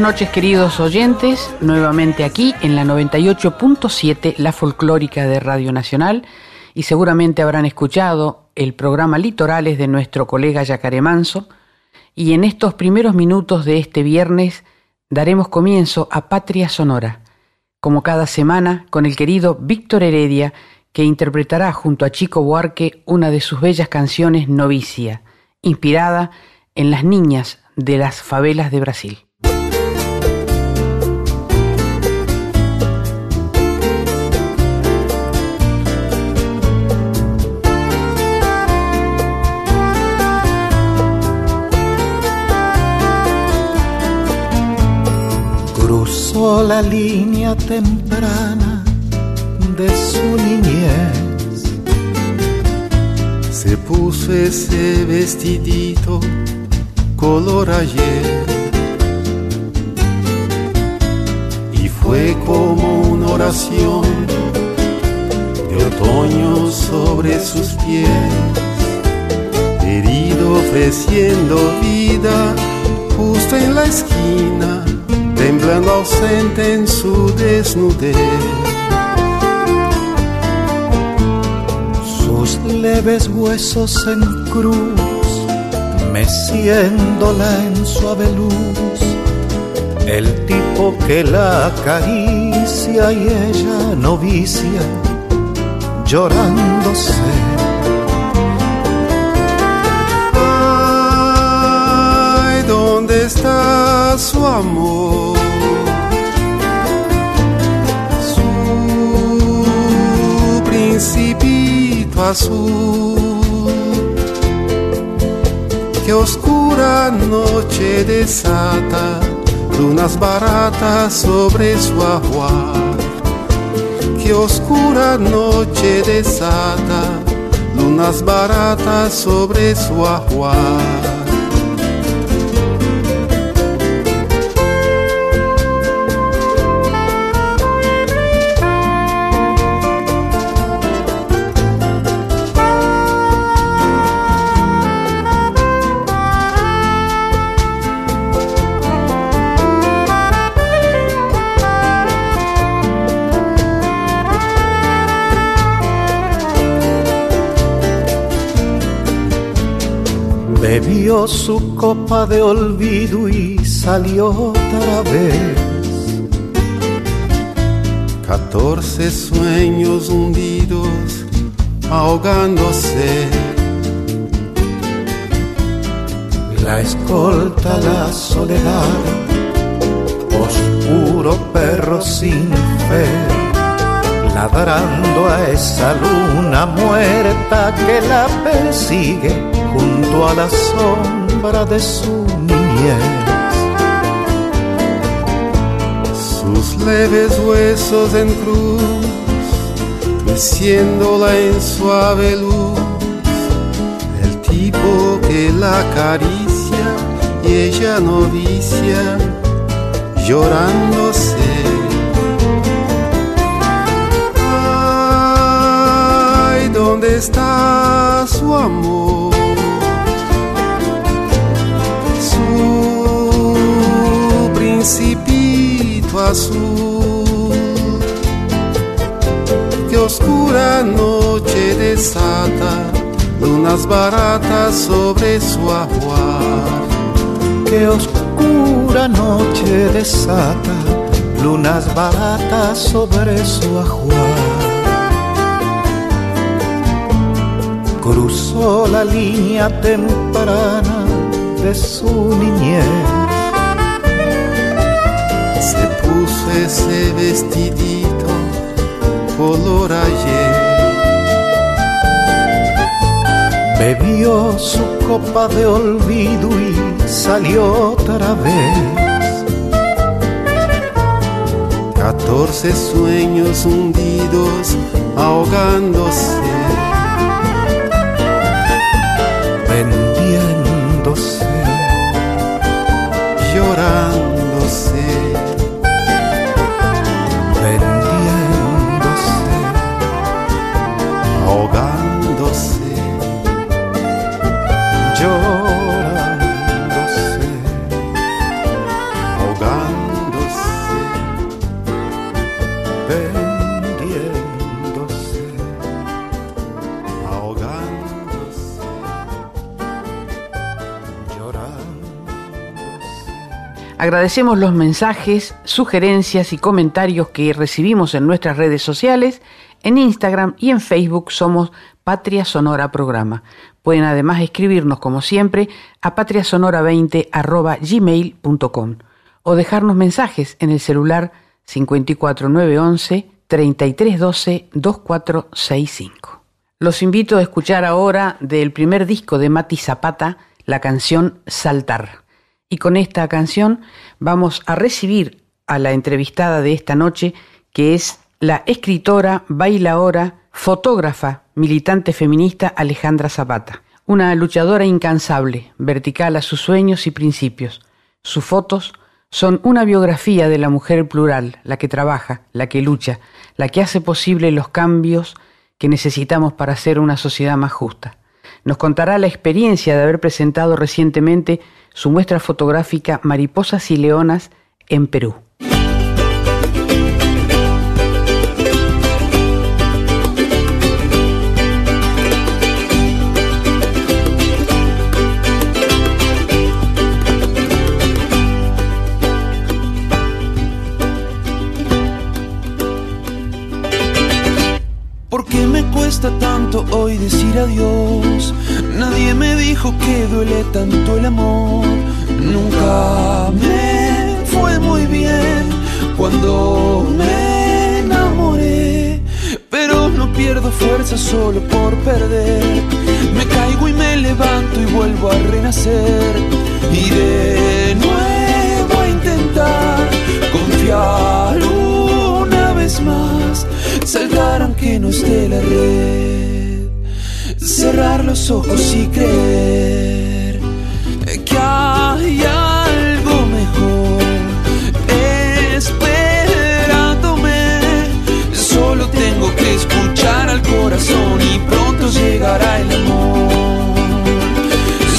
Noches queridos oyentes, nuevamente aquí en la 98.7, la folclórica de Radio Nacional, y seguramente habrán escuchado el programa Litorales de nuestro colega Yacaré Manso, y en estos primeros minutos de este viernes daremos comienzo a Patria Sonora, como cada semana con el querido Víctor Heredia, que interpretará junto a Chico Buarque una de sus bellas canciones Novicia, inspirada en las niñas de las favelas de Brasil. La línea temprana de su niñez. Se puso ese vestidito color ayer. Y fue como una oración de otoño sobre sus pies. Herido ofreciendo vida justo en la esquina temblando ausente en su desnudez. Sus leves huesos en cruz, meciéndola en suave luz, el tipo que la acaricia y ella novicia, llorándose. ¿dónde está su amor? Principito azul. Qué oscura noche desata lunas baratas sobre su ajuar. Qué oscura noche desata lunas baratas sobre su ajuar. Bebió su copa de olvido y salió otra vez. Catorce sueños hundidos, ahogándose. La escolta, la soledad, oscuro perro sin fe, ladrando a esa luna muerta que la persigue junto a la sombra de su niñez. Sus leves huesos en cruz, meciéndola en suave luz, el tipo que la acaricia y ella novicia, llorándose. Está su amor? principito azul. Que oscura noche desata lunas baratas sobre su ajuar. Que oscura noche desata lunas baratas sobre su ajuar. Cruzó la línea temprana de su niñez ese vestidito color ayer. bebió su copa de olvido y salió otra vez. Catorce sueños hundidos ahogándose. Agradecemos los mensajes, sugerencias y comentarios que recibimos en nuestras redes sociales. En Instagram y en Facebook somos Patria Sonora Programa. Pueden además escribirnos, como siempre, a patriasonora20.gmail.com o dejarnos mensajes en el celular 54911 3312 2465. Los invito a escuchar ahora del primer disco de Mati Zapata la canción Saltar. Y con esta canción vamos a recibir a la entrevistada de esta noche, que es la escritora, bailaora, fotógrafa, militante feminista Alejandra Zapata. Una luchadora incansable, vertical a sus sueños y principios. Sus fotos son una biografía de la mujer plural, la que trabaja, la que lucha, la que hace posible los cambios que necesitamos para hacer una sociedad más justa. Nos contará la experiencia de haber presentado recientemente su muestra fotográfica Mariposas y Leonas en Perú. Tanto hoy decir adiós? Nadie me dijo que duele tanto el amor. Nunca me fue muy bien cuando me enamoré. Pero no pierdo fuerza solo por perder. Me caigo y me levanto y vuelvo a renacer. Y de nuevo Saltar aunque no esté la red. Cerrar los ojos y creer que hay algo mejor esperándome. Solo tengo que escuchar al corazón y pronto llegará el amor.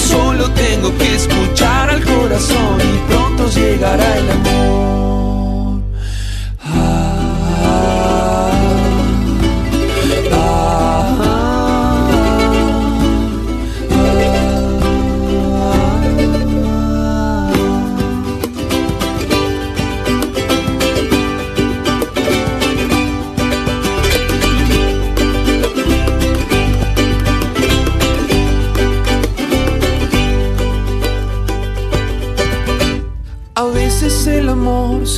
Solo tengo que escuchar al corazón y pronto llegará el amor.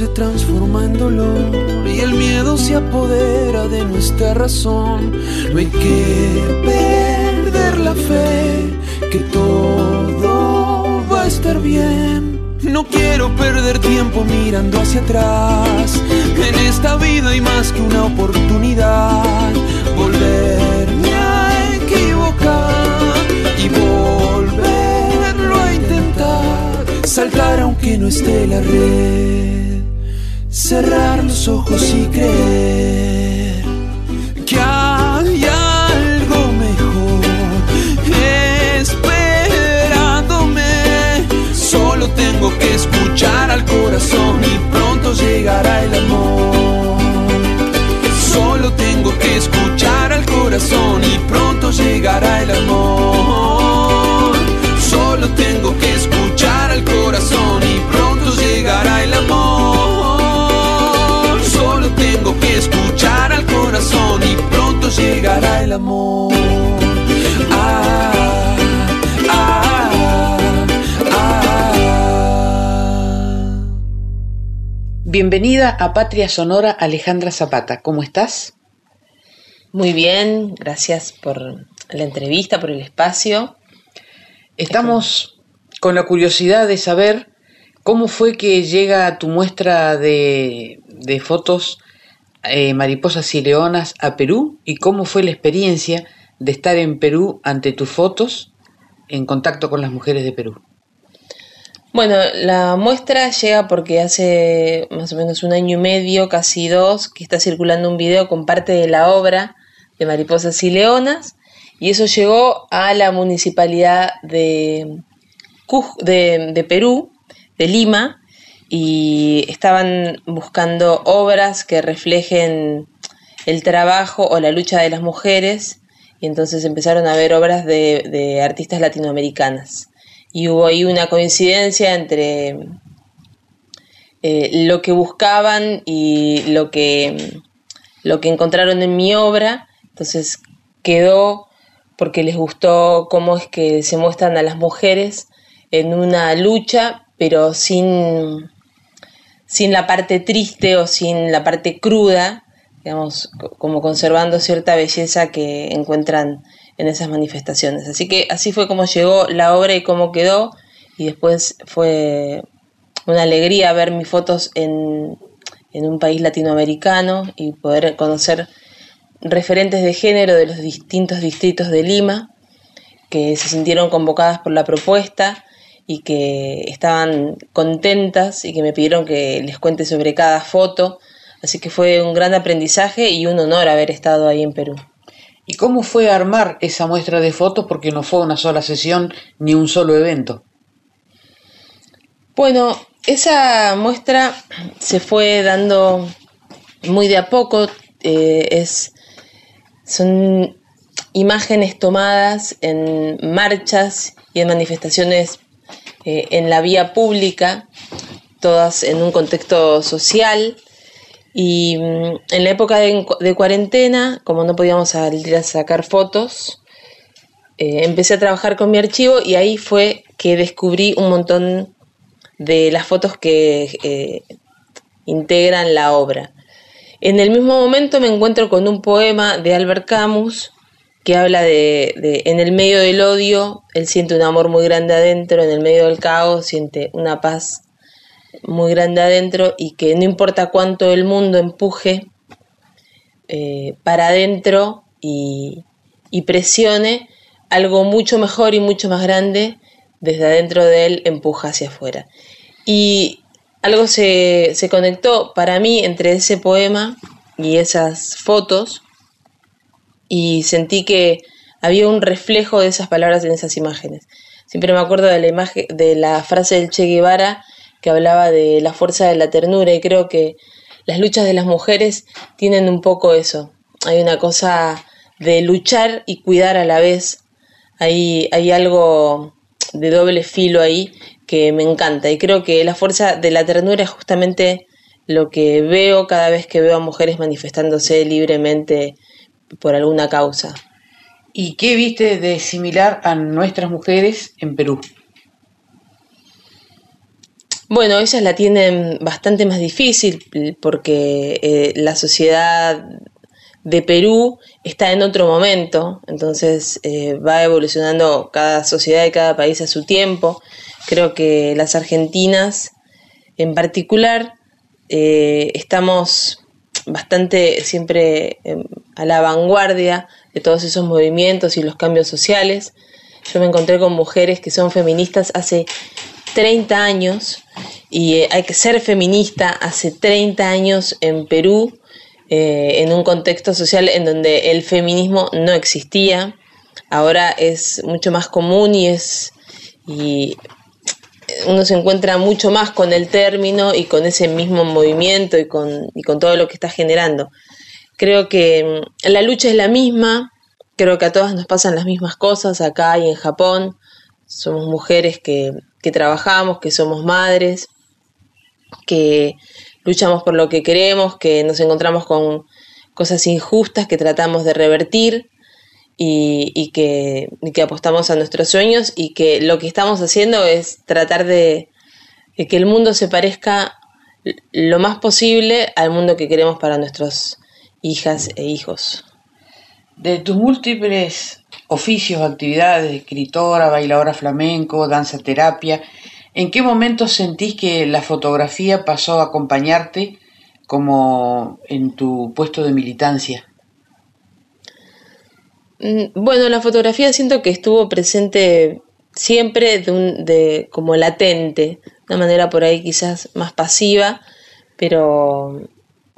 Se transforma en dolor y el miedo se apodera de nuestra razón. No hay que perder la fe que todo va a estar bien. No quiero perder tiempo mirando hacia atrás. En esta vida hay más que una oportunidad. Volverme a equivocar y volverlo a intentar. Saltar aunque no esté la red. Cerrar los ojos y creer que hay algo mejor esperándome. Solo tengo que escuchar al corazón y pronto llegará el amor. Solo tengo que escuchar al corazón y pronto llegará el amor. Solo tengo que escuchar el amor. Ah, ah, ah. Bienvenida a Patria Sonora Alejandra Zapata. ¿Cómo estás? Muy bien, gracias por la entrevista, por el espacio. Estamos con la curiosidad de saber cómo fue que llega tu muestra de, de fotos eh, Mariposas y Leonas a Perú y cómo fue la experiencia de estar en Perú ante tus fotos en contacto con las mujeres de Perú. Bueno, la muestra llega porque hace más o menos un año y medio, casi dos, que está circulando un video con parte de la obra de Mariposas y Leonas, y eso llegó a la municipalidad de, de, de Perú, de Lima, y estaban buscando obras que reflejen el trabajo o la lucha de las mujeres, y entonces empezaron a ver obras de, artistas latinoamericanas y hubo ahí una coincidencia entre eh, lo que buscaban y lo que, lo que encontraron en mi obra. Entonces quedó porque les gustó cómo es que se muestran a las mujeres en una lucha, pero sin, sin la parte triste o sin la parte cruda, digamos, como conservando cierta belleza que encuentran en esas manifestaciones. Así que así fue como llegó la obra y cómo quedó. Y después fue una alegría ver mis fotos en, en un país latinoamericano y poder conocer referentes de género de los distintos distritos de Lima que se sintieron convocadas por la propuesta y que estaban contentas y que me pidieron que les cuente sobre cada foto. Así que fue un gran aprendizaje y un honor haber estado ahí en Perú. ¿Y cómo fue armar esa muestra de fotos? Porque no fue una sola sesión ni un solo evento. Bueno, esa muestra se fue dando muy de a poco. Eh, es, son imágenes tomadas en marchas y en manifestaciones eh, en la vía pública, todas en un contexto social y mm, en la época de, cuarentena, como no podíamos salir a sacar fotos, eh, empecé a trabajar con mi archivo y ahí fue que descubrí un montón de las fotos que eh, integran la obra. En el mismo momento me encuentro con un poema de Albert Camus que habla de, en el medio del odio, él siente un amor muy grande adentro, en el medio del caos siente una paz muy grande adentro y que no importa cuánto el mundo empuje eh, para adentro y, presione, algo mucho mejor y mucho más grande desde adentro de él empuja hacia afuera. Y algo se, se conectó para mí entre ese poema y esas fotos y sentí que había un reflejo de esas palabras en esas imágenes. Siempre me acuerdo de la imagen de la frase del Che Guevara que hablaba de la fuerza de la ternura y creo que las luchas de las mujeres tienen un poco eso. Hay una cosa de luchar y cuidar a la vez. Hay, hay algo de doble filo ahí que me encanta y creo que la fuerza de la ternura es justamente lo que veo cada vez que veo a mujeres manifestándose libremente por alguna causa. ¿Y qué viste de similar a nuestras mujeres en Perú? Bueno, ellas la tienen bastante más difícil porque eh, la sociedad de Perú está en otro momento, entonces eh, va evolucionando cada sociedad y cada país a su tiempo. Creo que las argentinas en particular eh, estamos bastante siempre em, a la vanguardia de todos esos movimientos y los cambios sociales. Yo me encontré con mujeres que son feministas hace 30 años y eh, hay que ser feminista hace 30 años en Perú, eh, en un contexto social en donde el feminismo no existía. Ahora es mucho más común y es y uno se encuentra mucho más con el término y con ese mismo movimiento y con, y con todo lo que está generando. Creo que mm, la lucha es la misma, creo que a todas nos pasan las mismas cosas acá y en Japón. Somos mujeres que que trabajamos, que somos madres, que luchamos por lo que queremos, que nos encontramos con cosas injustas que tratamos de revertir y, que, que, apostamos a nuestros sueños y que lo que estamos haciendo es tratar de, de, que el mundo se parezca lo más posible al mundo que queremos para nuestras hijas e hijos. De tus múltiples oficios, actividades, escritora, bailadora flamenco, danza terapia. ¿En qué momento sentís que la fotografía pasó a acompañarte como en tu puesto de militancia? Mm, bueno, la fotografía siento que estuvo presente siempre de, como latente, de una manera por ahí quizás más pasiva, pero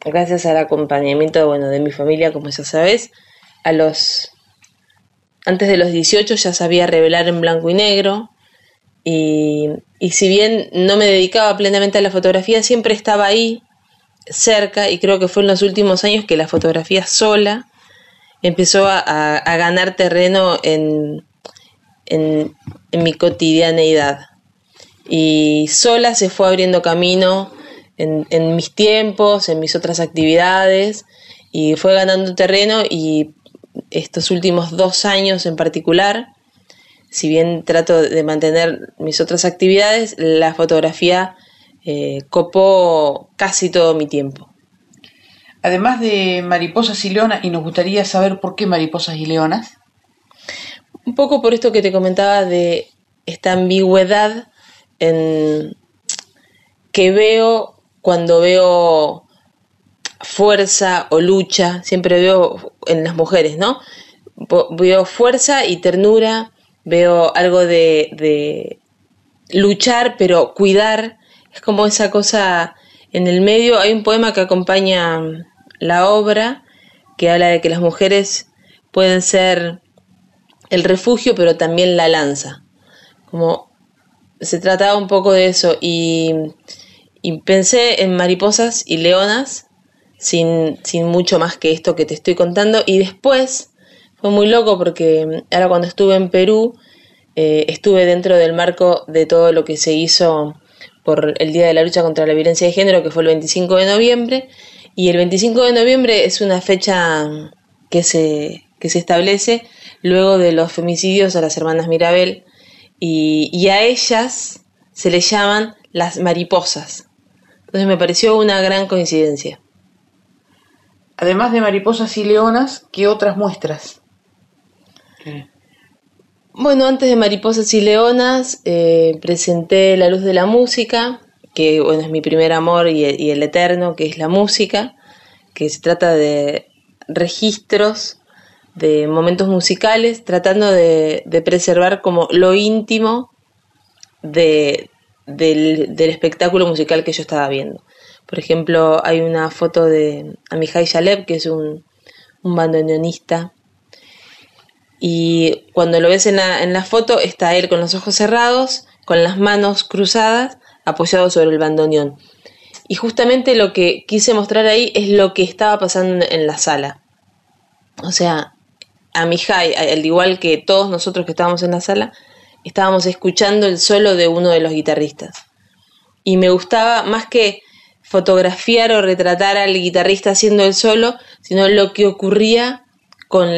gracias al acompañamiento bueno, de mi familia, como ya sabes, a los antes de los 18 ya sabía revelar en blanco y negro y, y si bien no me dedicaba plenamente a la fotografía, siempre estaba ahí cerca y creo que fue en los últimos años que la fotografía sola empezó a, ganar terreno en, en, mi cotidianeidad. Y sola se fue abriendo camino en, en, mis tiempos, en mis otras actividades, y fue ganando terreno y estos últimos dos años en particular, si bien trato de mantener mis otras actividades, la fotografía eh, copó casi todo mi tiempo. Además de mariposas y leonas, y nos gustaría saber por qué mariposas y leonas. Un poco por esto que te comentaba de esta ambigüedad en que veo cuando veo fuerza o lucha, siempre veo en las mujeres, ¿no? Veo fuerza y ternura, veo algo de, de luchar, pero cuidar, es como esa cosa en el medio. Hay un poema que acompaña la obra que habla de que las mujeres pueden ser el refugio, pero también la lanza. Como se trataba un poco de eso y, pensé en mariposas y leonas sin, sin, mucho más que esto que te estoy contando y después fue muy loco porque ahora cuando estuve en Perú eh, estuve dentro del marco de todo lo que se hizo por el Día de la Lucha contra la Violencia de Género, que fue el 25 de noviembre, y el 25 de noviembre es una fecha que se, que se establece luego de los femicidios a las hermanas Mirabel, y, a ellas se les llaman las mariposas. Entonces me pareció una gran coincidencia. Además de mariposas y leonas, ¿qué otras muestras? Bueno, antes de Mariposas y Leonas eh, presenté La Luz de la Música, que bueno, es mi primer amor y, el eterno, que es la música, que se trata de registros de momentos musicales, tratando de, preservar como lo íntimo del, espectáculo musical que yo estaba viendo. Por ejemplo, hay una foto de Amihai Shalev, que es un, un bandoneonista y cuando lo ves en la, foto está él con los ojos cerrados, con las manos cruzadas, apoyado sobre el bandoneón. Y justamente lo que quise mostrar ahí es lo que estaba pasando en la sala. O sea, a Mihai, al igual que todos nosotros que estábamos en la sala, estábamos escuchando el solo de uno de los guitarristas. Y me gustaba más que fotografiar o retratar al guitarrista haciendo el solo, sino lo que ocurría con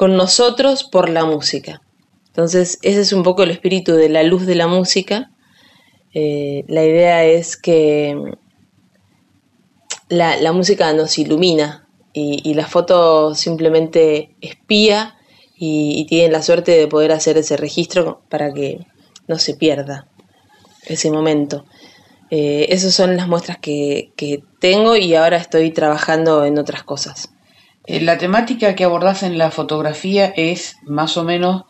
con nosotros por la música. Entonces, ese es un poco el espíritu de la luz de la música. Eh, la idea es que la, música nos ilumina y, la foto simplemente espía y, tiene la suerte de poder hacer ese registro para que no se pierda ese momento. Eh, esas son las muestras que tengo y ahora estoy trabajando en otras cosas. Eh, la temática que abordas en la fotografía es más o menos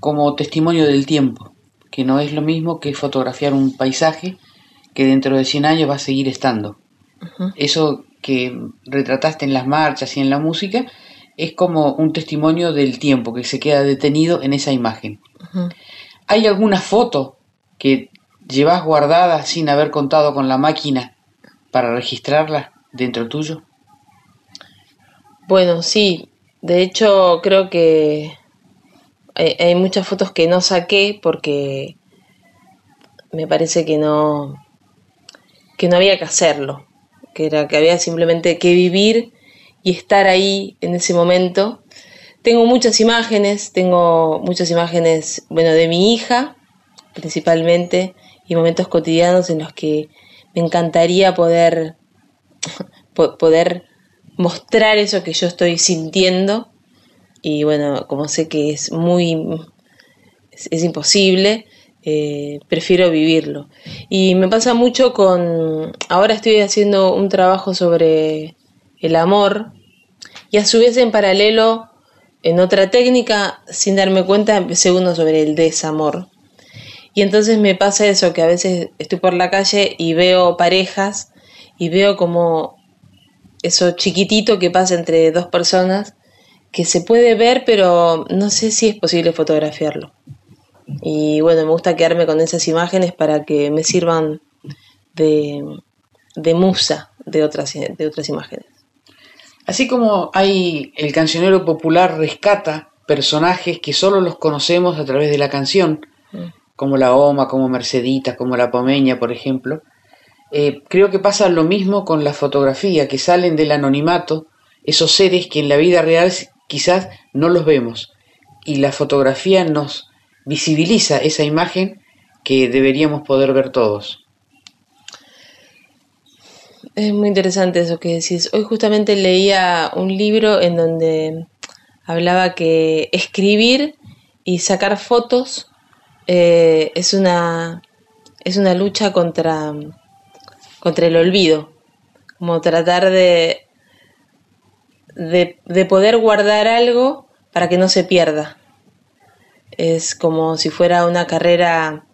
como testimonio del tiempo, que no es lo mismo que fotografiar un paisaje que dentro de 100 años va a seguir estando. Eso que retrataste en las marchas y en la música es como un testimonio del tiempo que se queda detenido en esa imagen. ¿Hay alguna foto que llevas guardada sin haber contado con la máquina para registrarla dentro tuyo? Bueno, sí, de hecho creo que hay, muchas fotos que no saqué porque me parece que no que no había que hacerlo, que era que había simplemente que vivir y estar ahí en ese momento. Tengo muchas imágenes, tengo muchas imágenes, bueno, de mi hija principalmente y momentos cotidianos en los que me encantaría poder poder mostrar eso que yo estoy sintiendo y bueno, como sé que es muy, es, imposible, eh, prefiero vivirlo. Y me pasa mucho con, ahora estoy haciendo un trabajo sobre el amor y a su vez en paralelo, en otra técnica, sin darme cuenta, empecé uno sobre el desamor. Y entonces me pasa eso, que a veces estoy por la calle y veo parejas y veo como eso chiquitito que pasa entre dos personas que se puede ver, pero no sé si es posible fotografiarlo. Y bueno, me gusta quedarme con esas imágenes para que me sirvan de, de musa de otras, de otras imágenes. Así como hay el cancionero popular rescata personajes que solo los conocemos a través de la canción, mm. como la Oma, como Mercedita, como la Pomeña, por ejemplo, eh, creo que pasa lo mismo con la fotografía, que salen del anonimato, esos seres que en la vida real quizás no los vemos, y la fotografía nos visibiliza esa imagen que deberíamos poder ver todos. Es muy interesante eso que decís. Hoy justamente leía un libro en donde hablaba que escribir y sacar fotos eh, es, una, es una lucha contra contra el olvido, como tratar de, de, poder guardar algo para que no se pierda. Es como si fuera una carrera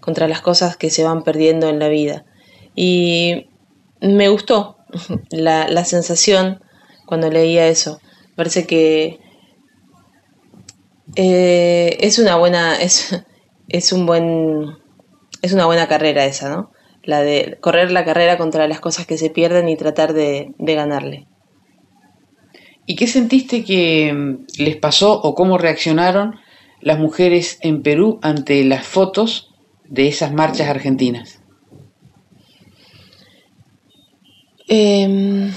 contra las cosas que se van perdiendo en la vida. Y me gustó la, sensación cuando leía eso. Parece que eh, es una buena, es, es un buen, es una buena carrera esa, ¿no? la de correr la carrera contra las cosas que se pierden y tratar de, ganarle. ¿Y qué sentiste que mm, les pasó o cómo reaccionaron las mujeres en Perú ante las fotos de esas marchas argentinas? Em,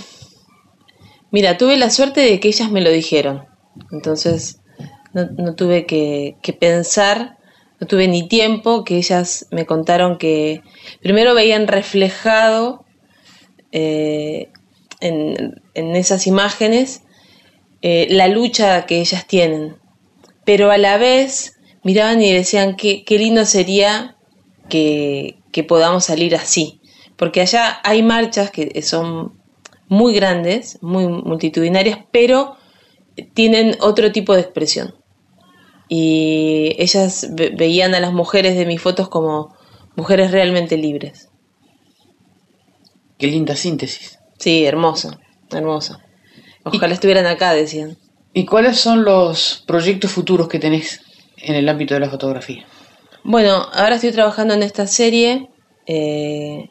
mira, tuve la suerte de que ellas me lo dijeron. Entonces no, tuve que, pensar no tuve ni tiempo, que ellas me contaron que primero veían reflejado eh, en, esas imágenes eh, la lucha que ellas tienen, pero a la vez miraban y decían que qué lindo sería que, que podamos salir así, porque allá hay marchas que son muy grandes, muy multitudinarias, pero tienen otro tipo de expresión y ellas veían a las mujeres de mis fotos como mujeres realmente libres. Qué linda síntesis. Sí, hermoso, hermoso. Ojalá estuvieran acá, decían. ¿Y cuáles son los proyectos futuros que tenés en el ámbito de la fotografía? Bueno, ahora estoy trabajando en esta serie, eh,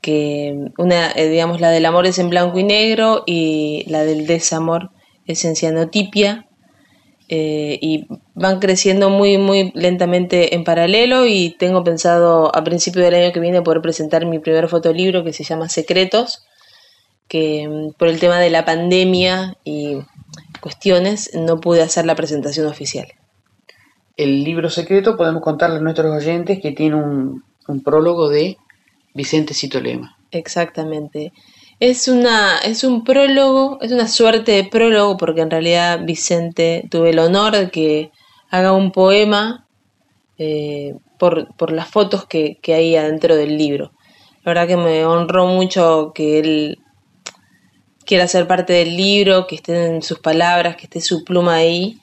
que una, eh, digamos, la del amor es en blanco y negro y la del desamor es en cianotipia. Eh, y van creciendo muy muy lentamente en paralelo y tengo pensado a principio del año que viene poder presentar mi primer fotolibro que se llama Secretos, que mm, por el tema de la pandemia y cuestiones no pude hacer la presentación oficial. El libro secreto podemos contarle a nuestros oyentes que tiene un, un prólogo de Vicente Citolema. Exactamente. Es, una, es un prólogo, es una suerte de prólogo porque en realidad Vicente tuve el honor de que haga un poema eh, por, las fotos que, hay adentro del libro. La verdad que me honró mucho que él quiera ser parte del libro, que estén sus palabras, que esté su pluma ahí.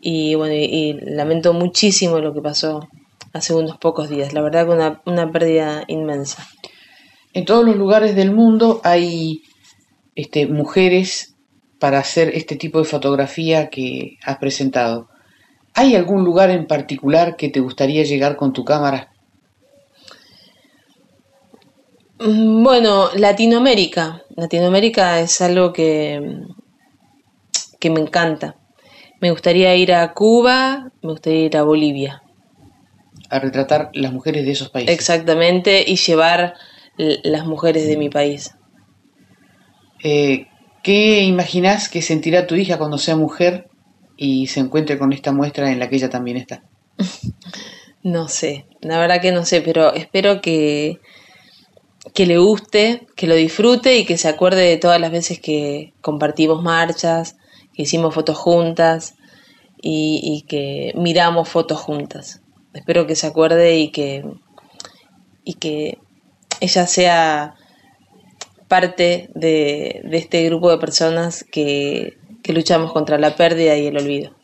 Y bueno, y, lamento muchísimo lo que pasó hace unos pocos días. La verdad que una, una pérdida inmensa en todos los lugares del mundo hay este, mujeres para hacer este tipo de fotografía que has presentado. ¿Hay algún lugar en particular que te gustaría llegar con tu cámara? Bueno, Latinoamérica. Latinoamérica es algo que, que me encanta. Me gustaría ir a Cuba, me gustaría ir a Bolivia. A retratar las mujeres de esos países. Exactamente, y llevar las mujeres de mi país. Eh, ¿Qué imaginás que sentirá tu hija cuando sea mujer y se encuentre con esta muestra en la que ella también está? no sé, la verdad que no sé, pero espero que, que le guste, que lo disfrute y que se acuerde de todas las veces que compartimos marchas, que hicimos fotos juntas, y, que miramos fotos juntas. Espero que se acuerde y que, y que ella sea parte de, este grupo de personas que, que luchamos contra la pérdida y el olvido.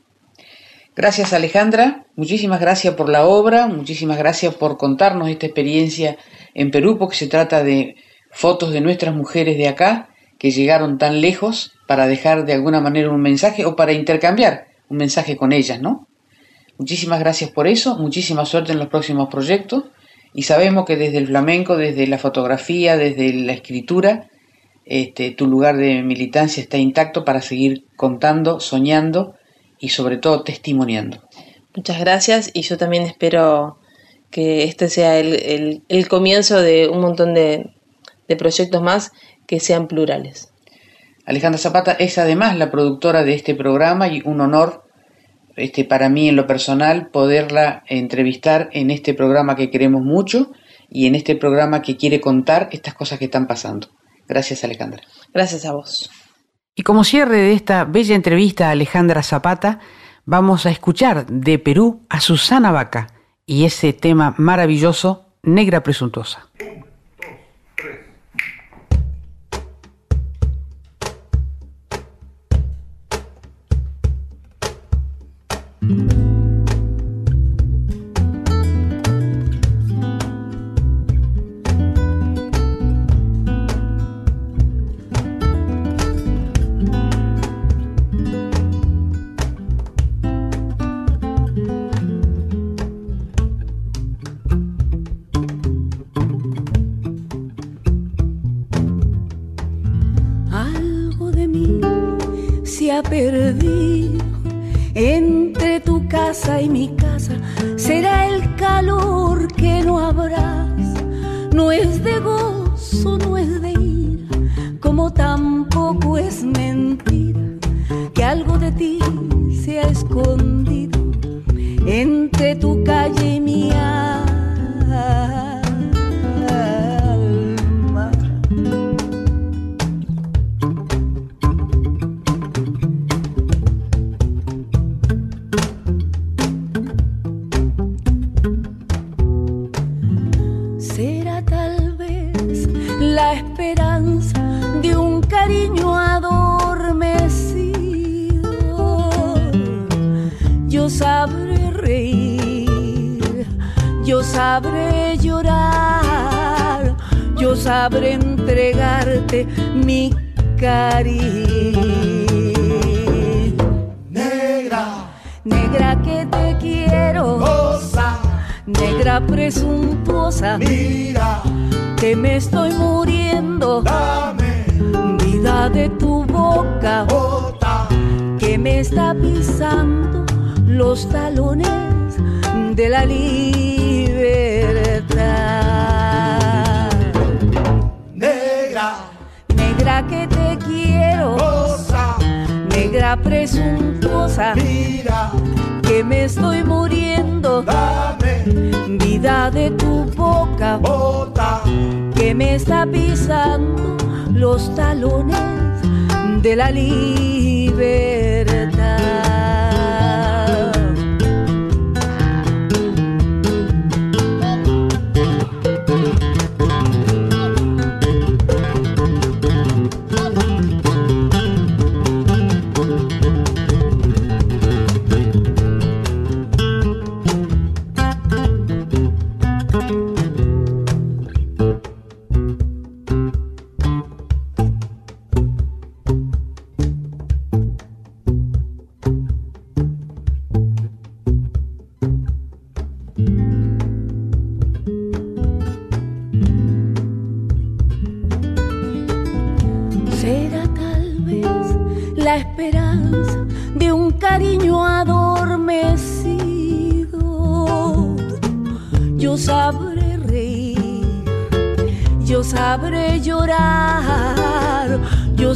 Gracias Alejandra, muchísimas gracias por la obra, muchísimas gracias por contarnos esta experiencia en Perú, porque se trata de fotos de nuestras mujeres de acá que llegaron tan lejos para dejar de alguna manera un mensaje o para intercambiar un mensaje con ellas, ¿no? Muchísimas gracias por eso, muchísima suerte en los próximos proyectos y sabemos que desde el flamenco, desde la fotografía, desde la escritura, este, tu lugar de militancia está intacto para seguir contando, soñando y sobre todo testimoniando. Muchas gracias y yo también espero que este sea el, comienzo de un montón de, de proyectos más que sean plurales. Alejandra Zapata es además la productora de este programa y un honor este, para mí en lo personal poderla entrevistar en este programa que queremos mucho y en este programa que quiere contar estas cosas que están pasando. Gracias Alejandra. Gracias a vos. Y como cierre de esta bella entrevista a Alejandra Zapata, vamos a escuchar de Perú a Susana Vaca y ese tema maravilloso, Negra Presuntuosa.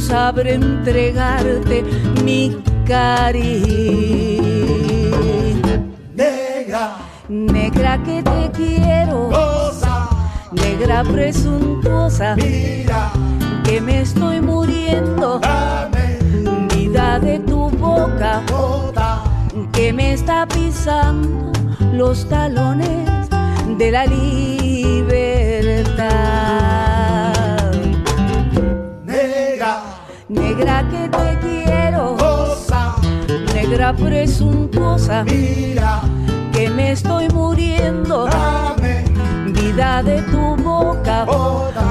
Sabré entregarte mi cariño. Negra, negra que te quiero, cosa, negra presuntuosa, mira que me estoy muriendo, dame de boca, bota, que me está pisando los talones de la libertad. Negra, Negra que te quiero, cosa, negra presuntuosa, mira, que me estoy muriendo. dame, Vida de tu boca, boda,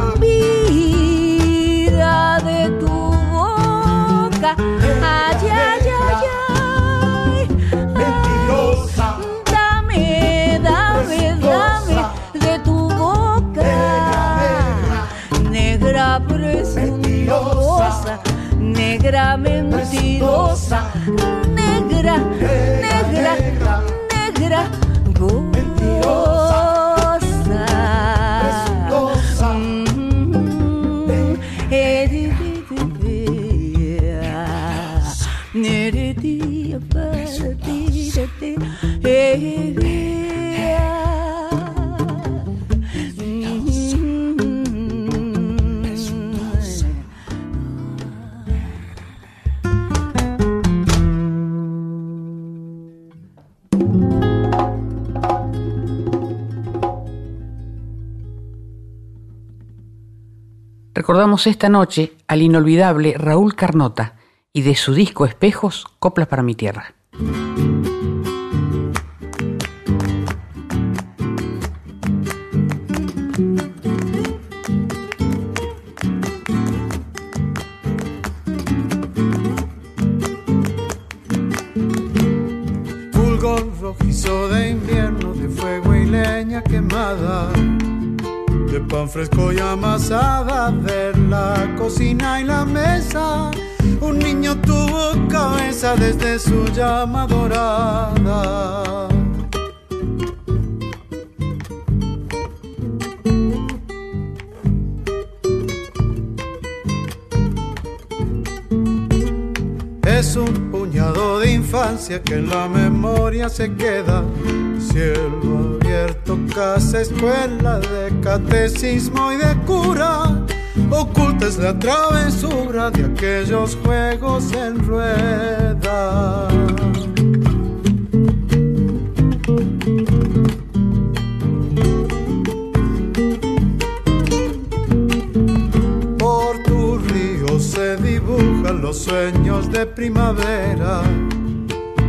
Recordamos esta noche al inolvidable Raúl Carnota y de su disco Espejos, Coplas para mi tierra. Fresco y amasada, de la cocina y la mesa. Un niño tuvo cabeza desde su llama dorada. Es un puñado de infancia que en la memoria se queda. Cielo abierto, casa, escuela de catecismo y de cura. Oculta es la travesura de aquellos juegos en rueda. Por tu río se dibujan los sueños de primavera.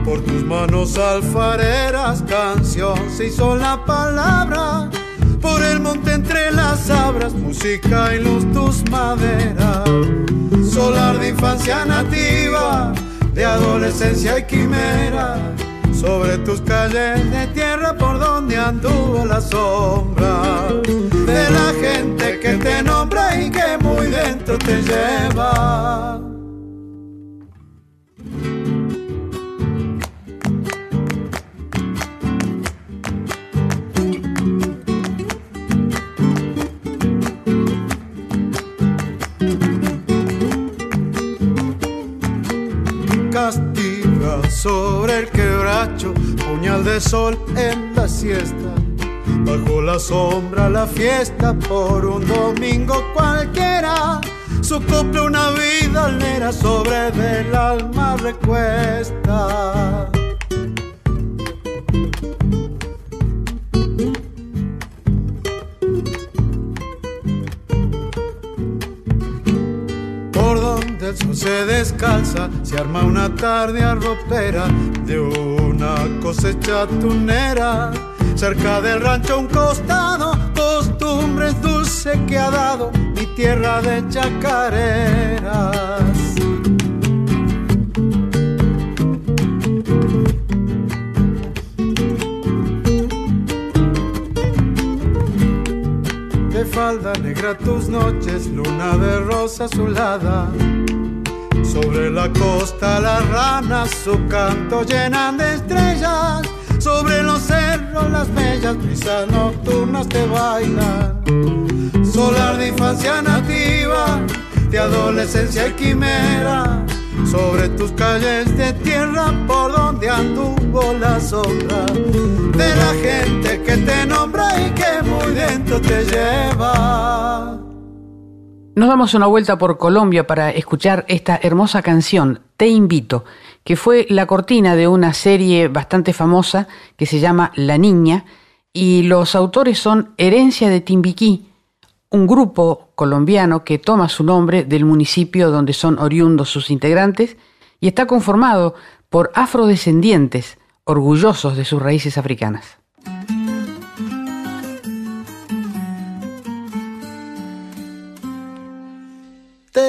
Por tus manos alfareras, canción se hizo la palabra. Por el monte entre las sabras, música y luz tus maderas. Solar de infancia nativa, de adolescencia y quimera. Sobre tus calles de tierra por donde anduvo la sombra de la gente que te nombra y que muy dentro te lleva. Sobre el quebracho, puñal de sol en la siesta. Bajo la sombra la fiesta por un domingo cualquiera. Su copla una vida alnera sobre del alma recuesta. El sol se descalza, se arma una tarde arropera de una cosecha tunera. Cerca del rancho un costado, costumbres dulce que ha dado mi tierra de chacareras. De falda negra tus noches, luna de rosa azulada. Sobre la costa las ranas su canto llenan de estrellas. Sobre los cerros las bellas brisas nocturnas te bailan. Solar de infancia nativa, de adolescencia y quimera. Sobre tus calles de tierra por donde anduvo la sombra de la gente que te nombra y que muy dentro te lleva. Nos damos una vuelta por Colombia para escuchar esta hermosa canción, Te invito, que fue la cortina de una serie bastante famosa que se llama La Niña, y los autores son Herencia de Timbiquí, un grupo colombiano que toma su nombre del municipio donde son oriundos sus integrantes y está conformado por afrodescendientes orgullosos de sus raíces africanas.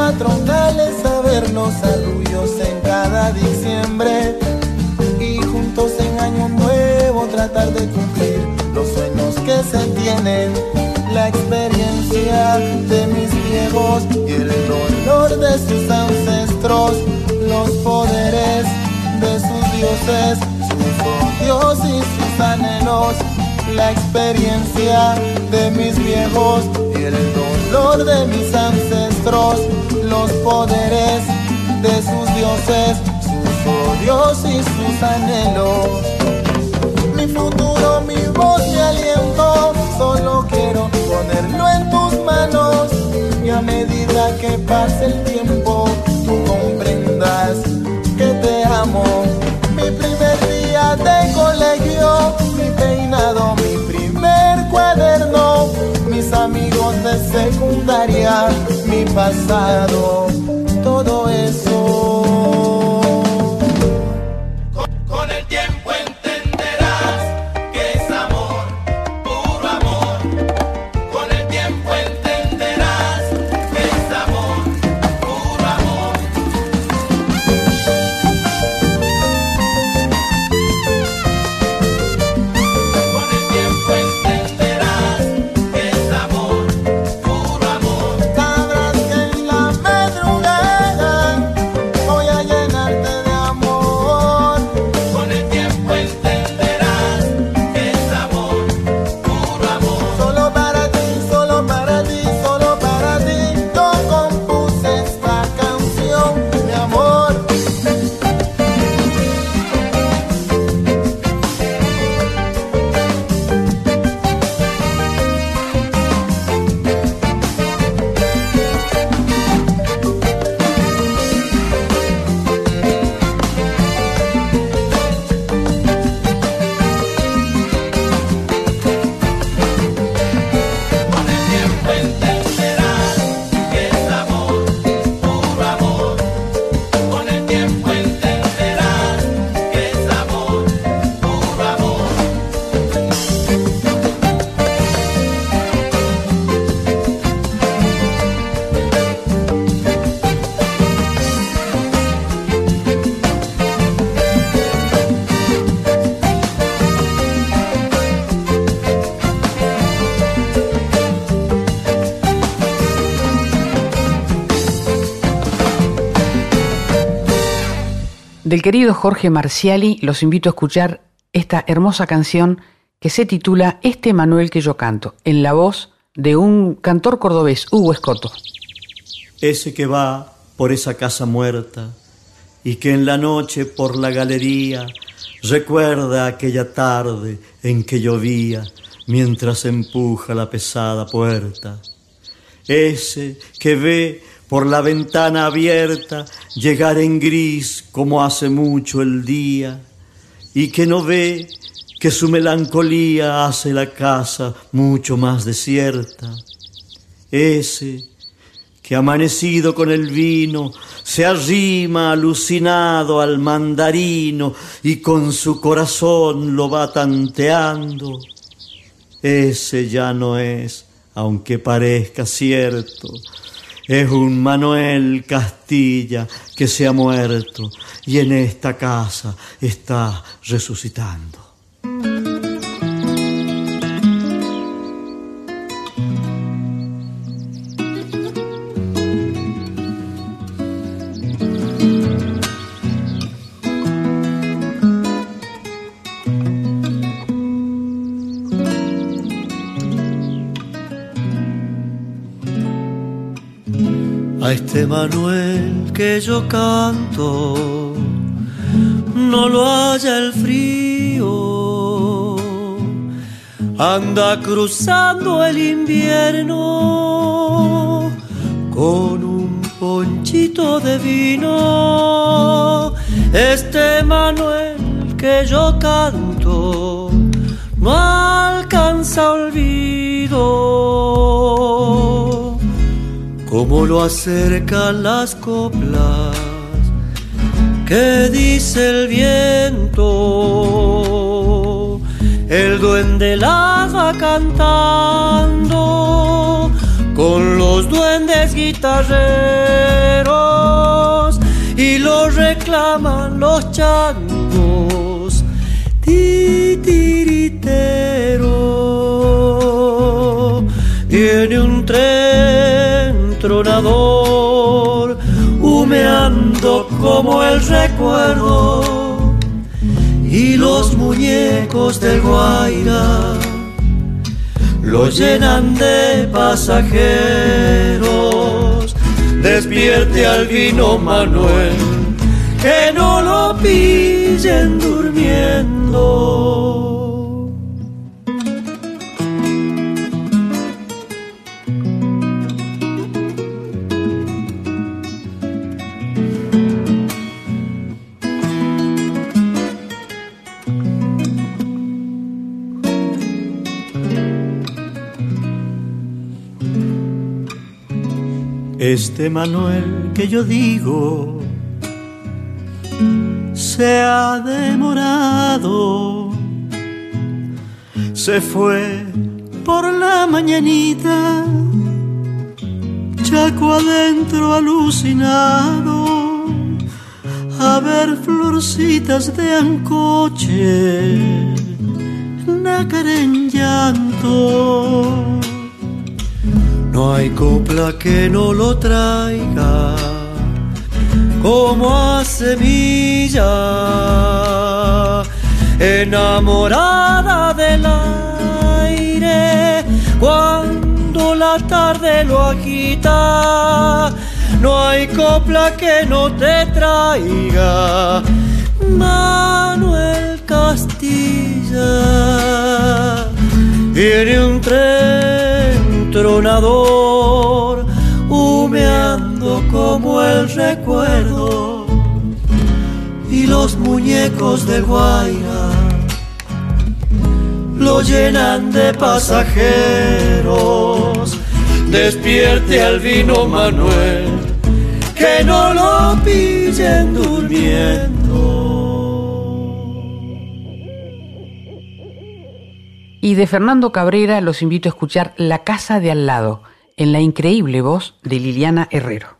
Fiestas patronales, a vernos arrullos en cada diciembre. Y juntos en año nuevo tratar de cumplir los sueños que se tienen. La experiencia de mis viejos y el dolor de sus ancestros. Los poderes de sus dioses, sus odios y sus anhelos. La experiencia de mis viejos y el dolor de mis ancestros. Los poderes de sus dioses, sus odios y sus anhelos. Mi futuro, mi voz, mi aliento, solo quiero ponerlo en tus manos. Y a medida que pase el tiempo, tú comprendas que te amo. Mi primer día de colegio, mi peinado, mi primer cuaderno, mis amigos de secundaria, mi pasado, Del querido Jorge Marciali los invito a escuchar esta hermosa canción que se titula Este Manuel que yo canto, en la voz de un cantor cordobés, Hugo Escoto. Ese que va por esa casa muerta y que en la noche por la galería recuerda aquella tarde en que llovía mientras empuja la pesada puerta. Ese que ve por la ventana abierta llegar en gris como hace mucho el día y que no ve que su melancolía hace la casa mucho más desierta. Ese que amanecido con el vino se arrima alucinado al mandarino y con su corazón lo va tanteando. Ese ya no es, aunque parezca cierto, es un Manuel Castilla que se ha muerto y en esta casa está resucitando. Manuel que yo canto, no lo haya el frío. Anda cruzando el invierno con un ponchito de vino. Este Manuel que yo canto no alcanza olvido como lo acercan las coplas que dice el viento. El duende las va cantando con los duendes guitarreros y los reclaman los changos titiritero. Viene un tren tronador humeando como el recuerdo y los muñecos del Guaira lo llenan de pasajeros. Despierte al vino Manuel, que no lo pillen durmiendo. Este Manuel que yo digo se ha demorado, se fue por la mañanita, chaco adentro alucinado, a ver florcitas de ancoche, nácar en llanto. No hay copla que no lo traiga como a semilla, enamorada del aire cuando la tarde lo agita. No hay copla que no te traiga tronador, humeando como el recuerdo, y los muñecos de Guaira lo llenan de pasajeros. Despierte al vino Manuel, que no lo pillen durmiendo. Y de Fernando Cabrera los invito a escuchar La Casa de Al lado, en la increíble voz de Liliana Herrero.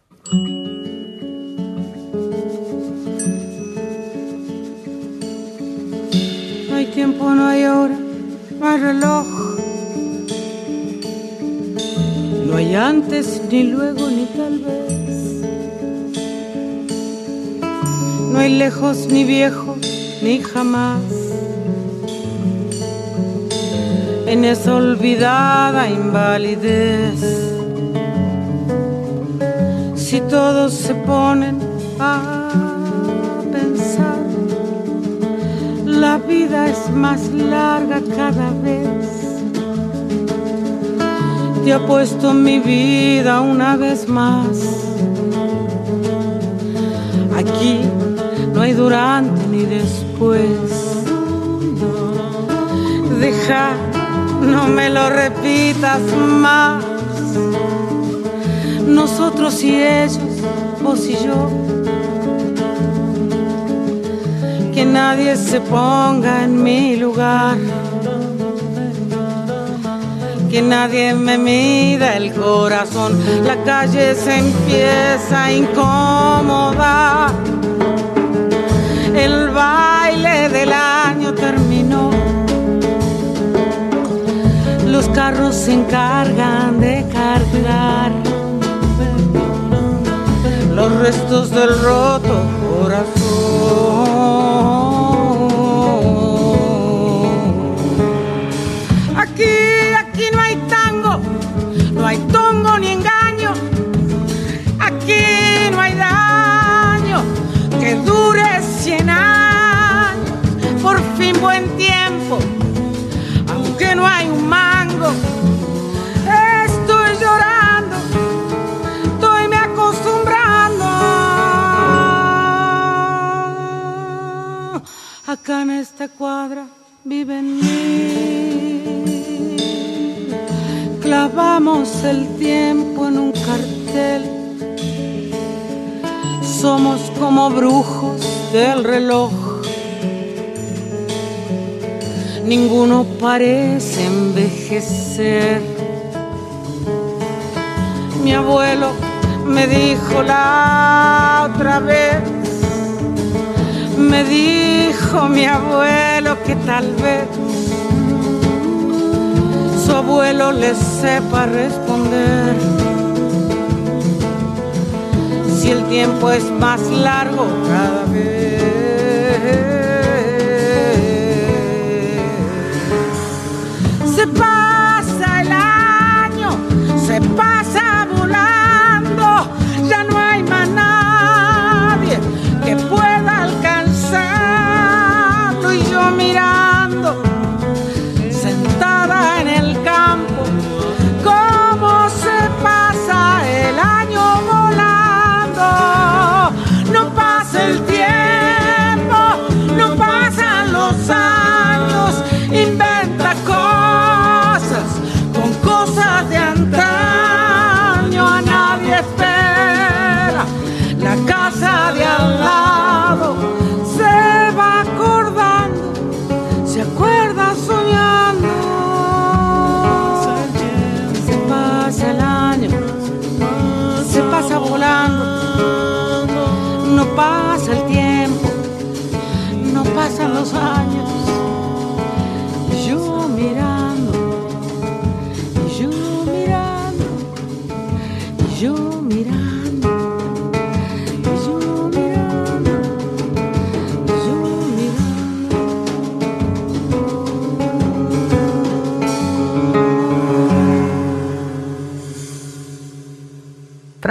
No hay tiempo, no hay hora, no hay reloj. No hay antes, ni luego, ni tal vez. no hay lejos ni viejo ni jamás. En esa olvidada invalidez, si todos se ponen a pensar, la vida es más larga cada vez. Te puesto mi vida una vez más. Aquí no hay durante ni después. Deja, no me lo repitas más. Nosotros y ellos, vos y yo. Que nadie se ponga en mi lugar. Que nadie me mida el corazón. La calle se empieza a incomodar el baile del año carros se encargan de cargar los restos del roto corazón. Acá en esta cuadra viven mil. Clavamos el tiempo en un cartel. Somos como brujos del reloj. Ninguno parece envejecer. Mi abuelo me dijo la otra vez, me dijo mi abuelo que tal vez su abuelo le sepa responder. Si el tiempo es más largo cada vez.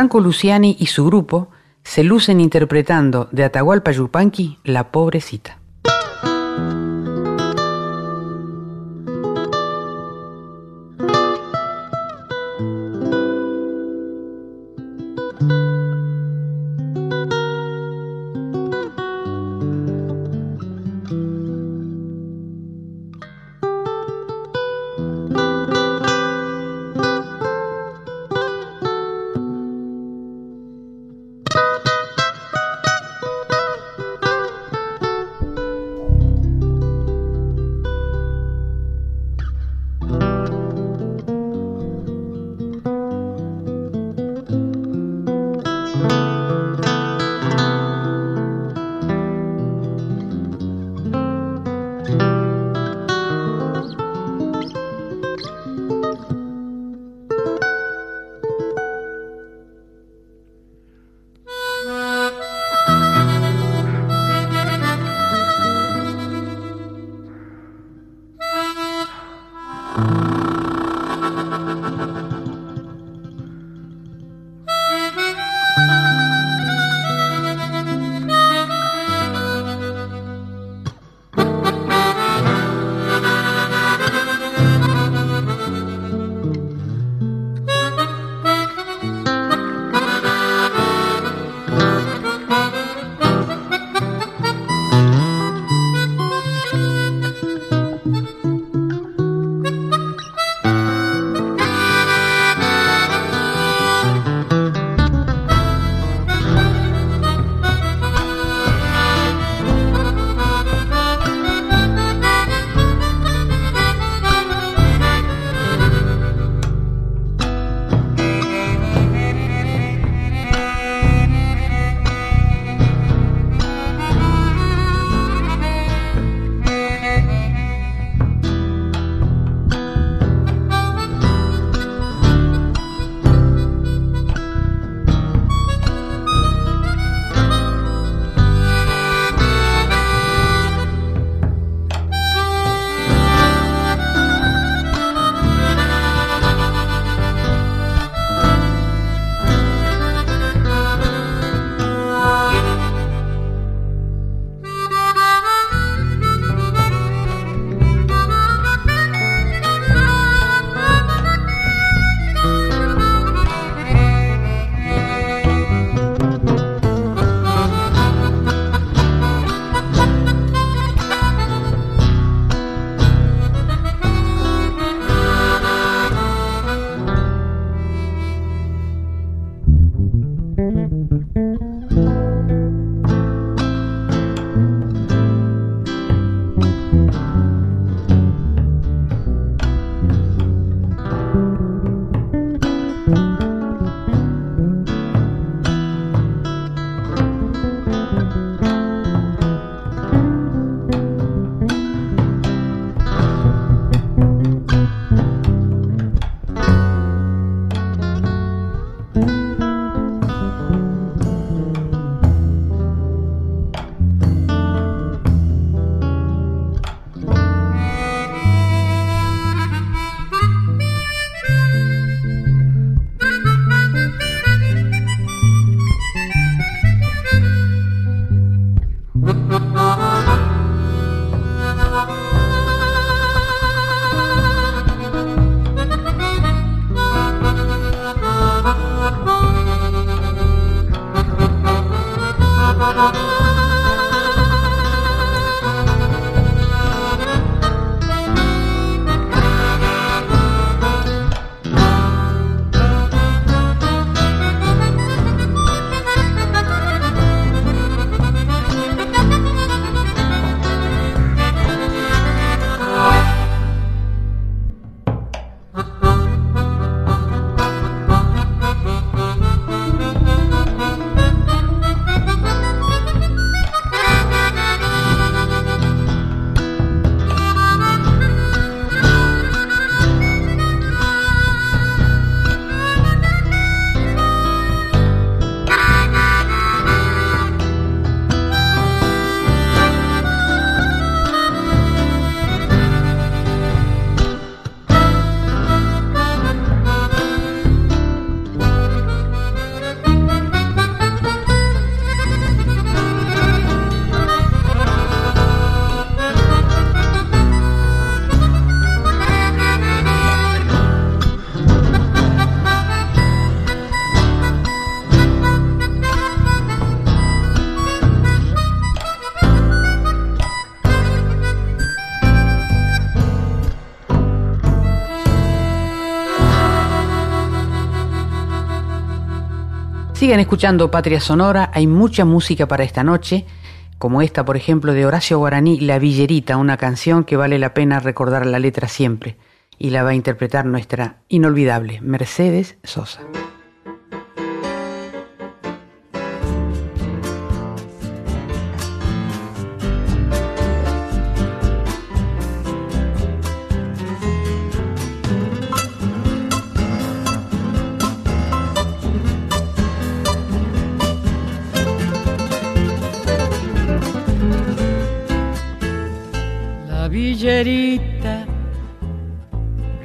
Franco Luciani y su grupo se lucen interpretando de Atahualpa Yupanqui La Pobrecita. Sigan escuchando Patria Sonora, hay mucha música para esta noche, como esta, por ejemplo, de Horacio Guaraní, La Villerita, una canción que vale la pena recordar la letra siempre, y la va a interpretar nuestra inolvidable Mercedes Sosa.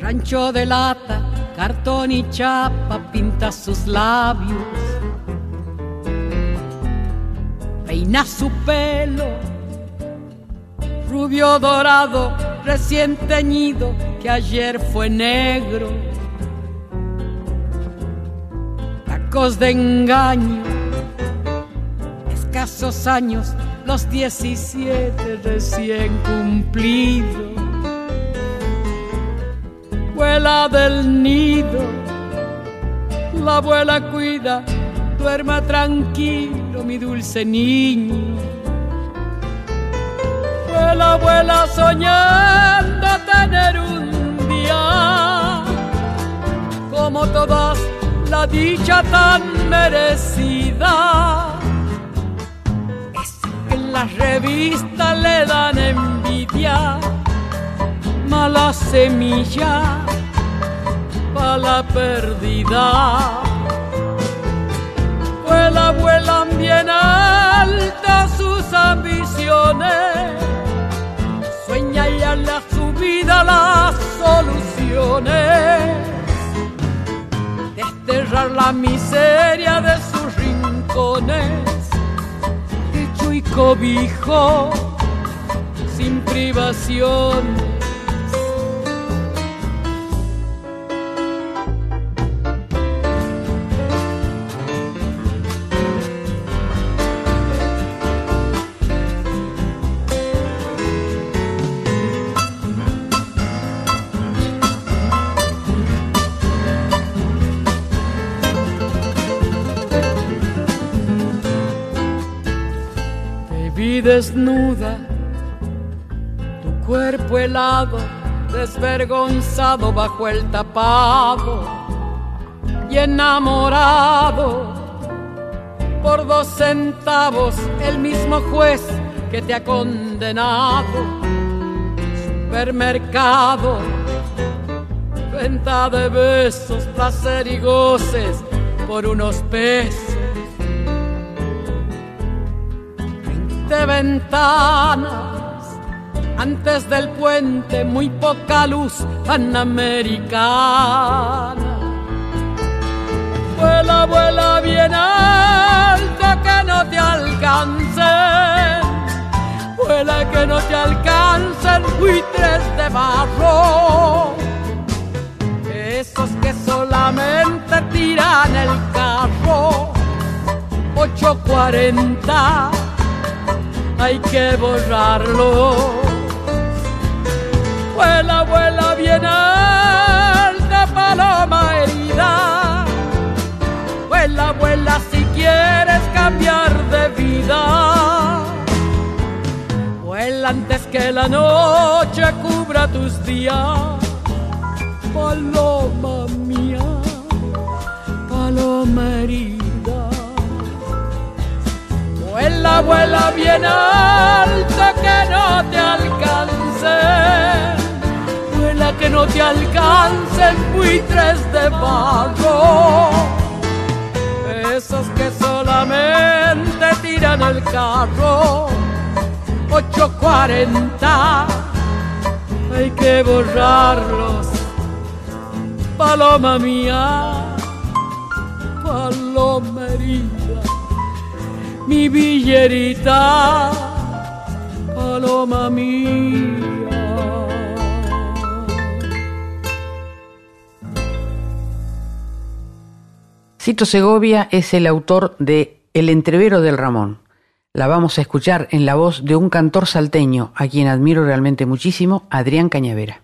Rancho de lata, cartón y chapa pinta sus labios. Peina su pelo, rubio dorado, recién teñido, que ayer fue negro. Tacos de engaño, escasos años, los 17 recién cumplidos vuela del nido, la abuela cuida, duerma tranquilo mi dulce niño. Vuela, abuela soñando tener un día como todas la dicha tan merecida. Las revistas le dan envidia mala semilla para la perdida. Vuela, vuelan bien altas sus ambiciones, sueña y a la subida las soluciones, desterrar la miseria de sus rincones, y cobijo sin privaciones desnuda, tu cuerpo helado, desvergonzado bajo el tapado y enamorado por dos centavos el mismo juez que te ha condenado. Supermercado, venta de besos, placer y goces por unos pesos ventanas, antes del puente muy poca luz panamericana. Vuela, vuela bien alto que no te alcancen, vuela que no te alcancen buitres de barro. Esos que solamente tiran el carro, 840 hay que borrarlo. Vuela, vuela bien alta paloma herida. Vuela, vuela si quieres cambiar de vida. Vuela antes que la noche cubra tus días. Paloma mía, paloma herida. Vuela, vuela bien alta que no te alcance. Vuela que no te alcancen buitres de barro. Esos que solamente tiran el carro. 840 hay que borrarlos. Paloma mía, paloma mi villerita, paloma mía. Cito Segovia es el autor de El entrevero del Ramón. La vamos a escuchar en la voz de un cantor salteño, a quien admiro realmente muchísimo, Adrián Cañavera.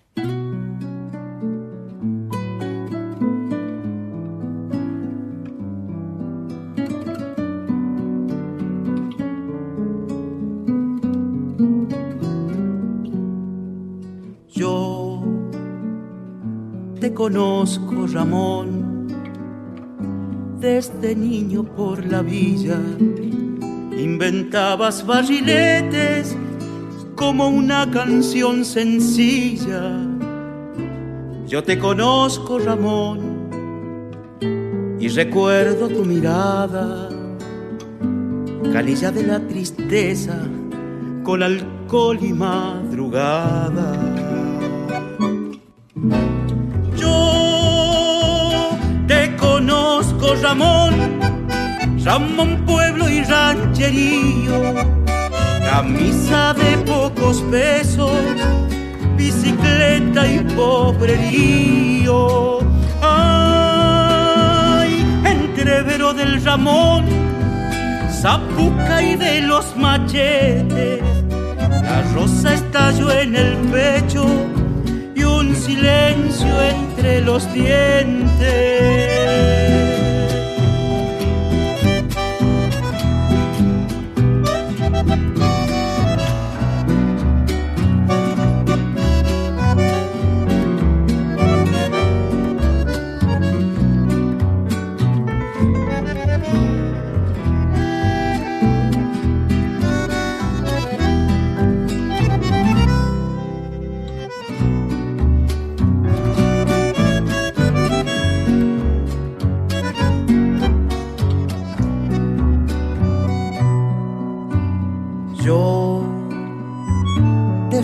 Conozco, Ramón, desde niño por la villa. Inventabas barriletes como una canción sencilla. Yo te conozco, Ramón, y recuerdo tu mirada, calilla de la tristeza, con alcohol y madrugada. Conozco, Ramón, Ramón pueblo y rancherío, camisa de pocos pesos, bicicleta y pobrerío. Ay, entrevero del Ramón, zapuca y de los machetes, la rosa estalló en el pecho y un silencio entre los dientes.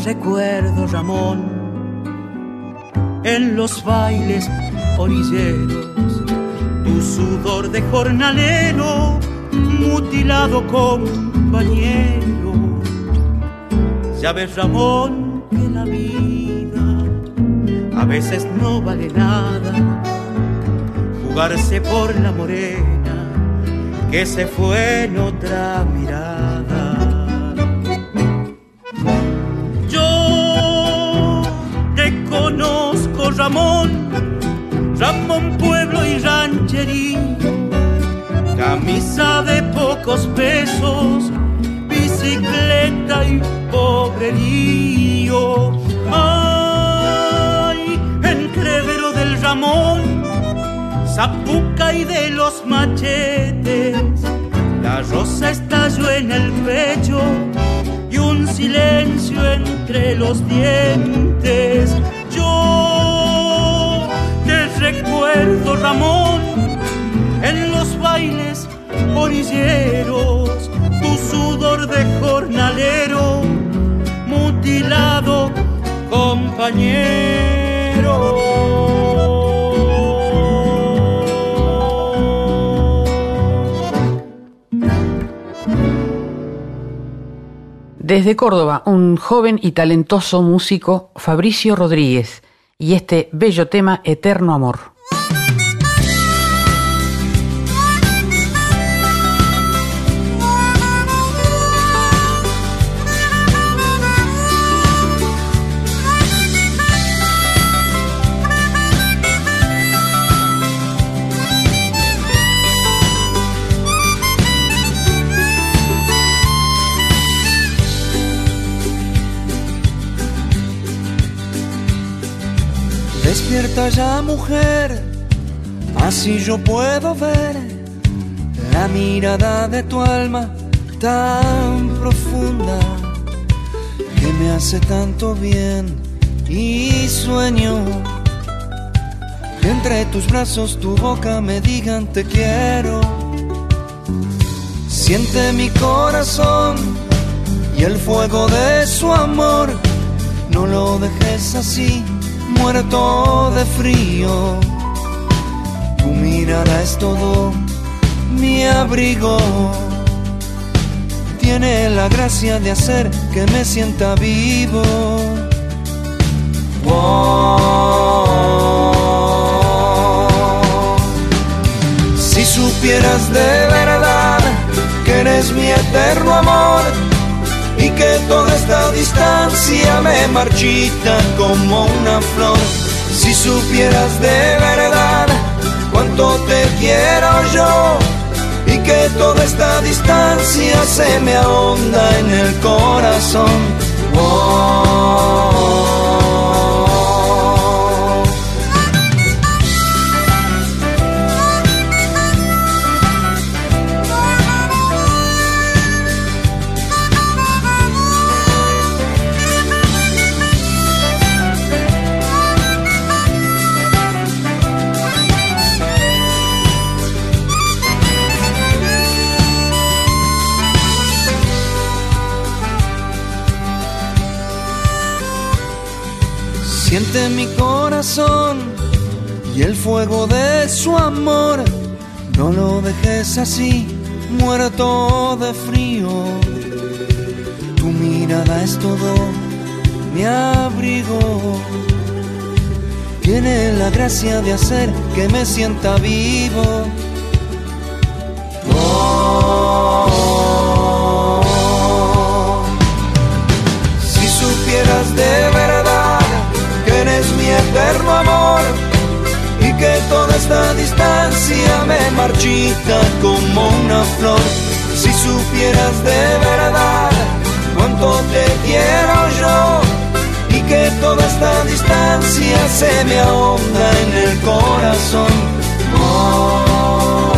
Recuerdo, Ramón, en los bailes orilleros, tu sudor de jornalero, mutilado compañero. Ya ves, Ramón, que la vida a veces no vale nada, jugarse por la morena que se fue en otra mirada. Ramón, Ramón pueblo y rancherío, camisa de pocos pesos, bicicleta y pobrerío. Ay, entrevero del Ramón, zapuca y de los machetes, la rosa estalló en el pecho y un silencio entre los dientes. Ramón, en los bailes orilleros, tu sudor de jornalero, mutilado compañero. Desde Córdoba, un joven y talentoso músico, Fabricio Rodríguez, y este bello tema Eterno Amor. Mama! Ya mujer, así yo puedo ver la mirada de tu alma tan profunda que me hace tanto bien y sueño que entre tus brazos tu boca me digan te quiero. Siente mi corazón y el fuego de su amor, no lo dejes así muerto de frío. Tu mirada es todo mi abrigo. Tiene la gracia de hacer que me sienta vivo. Oh. Si supieras de verdad que eres mi eterno amor que toda esta distancia me marchita como una flor. Si supieras de verdad cuánto te quiero yo y que toda esta distancia se me ahonda en el corazón. Oh. Siente mi corazón y el fuego de su amor. No lo dejes así, muerto de frío. Tu mirada es todo mi abrigo. Tiene la gracia de hacer que me sienta vivo. Oh. si supieras de mi eterno amor y que toda esta distancia me marchita como una flor. Si supieras de verdad cuánto te quiero yo y que toda esta distancia se me ahonda en el corazón. Oh.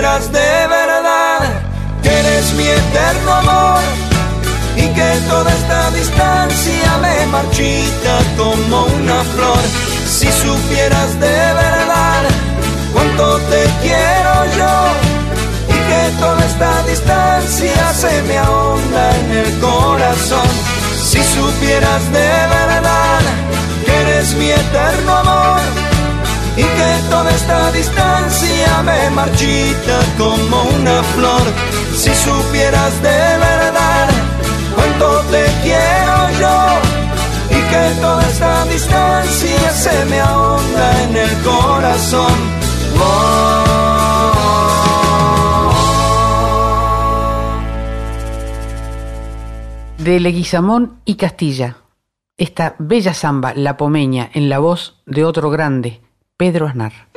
Supieras de verdad que eres mi eterno amor y que toda esta distancia me marchita como una flor. Si supieras de verdad cuánto te quiero yo y que toda esta distancia se me ahonda en el corazón. Si supieras de verdad que eres mi eterno amor y que toda esta distancia me marchita como una flor. Si supieras de verdad cuánto te quiero yo y que toda esta distancia se me ahonda en el corazón. De Leguizamón y Castilla, esta bella samba, La Pomeña, en la voz de otro grande, Pedro Aznar.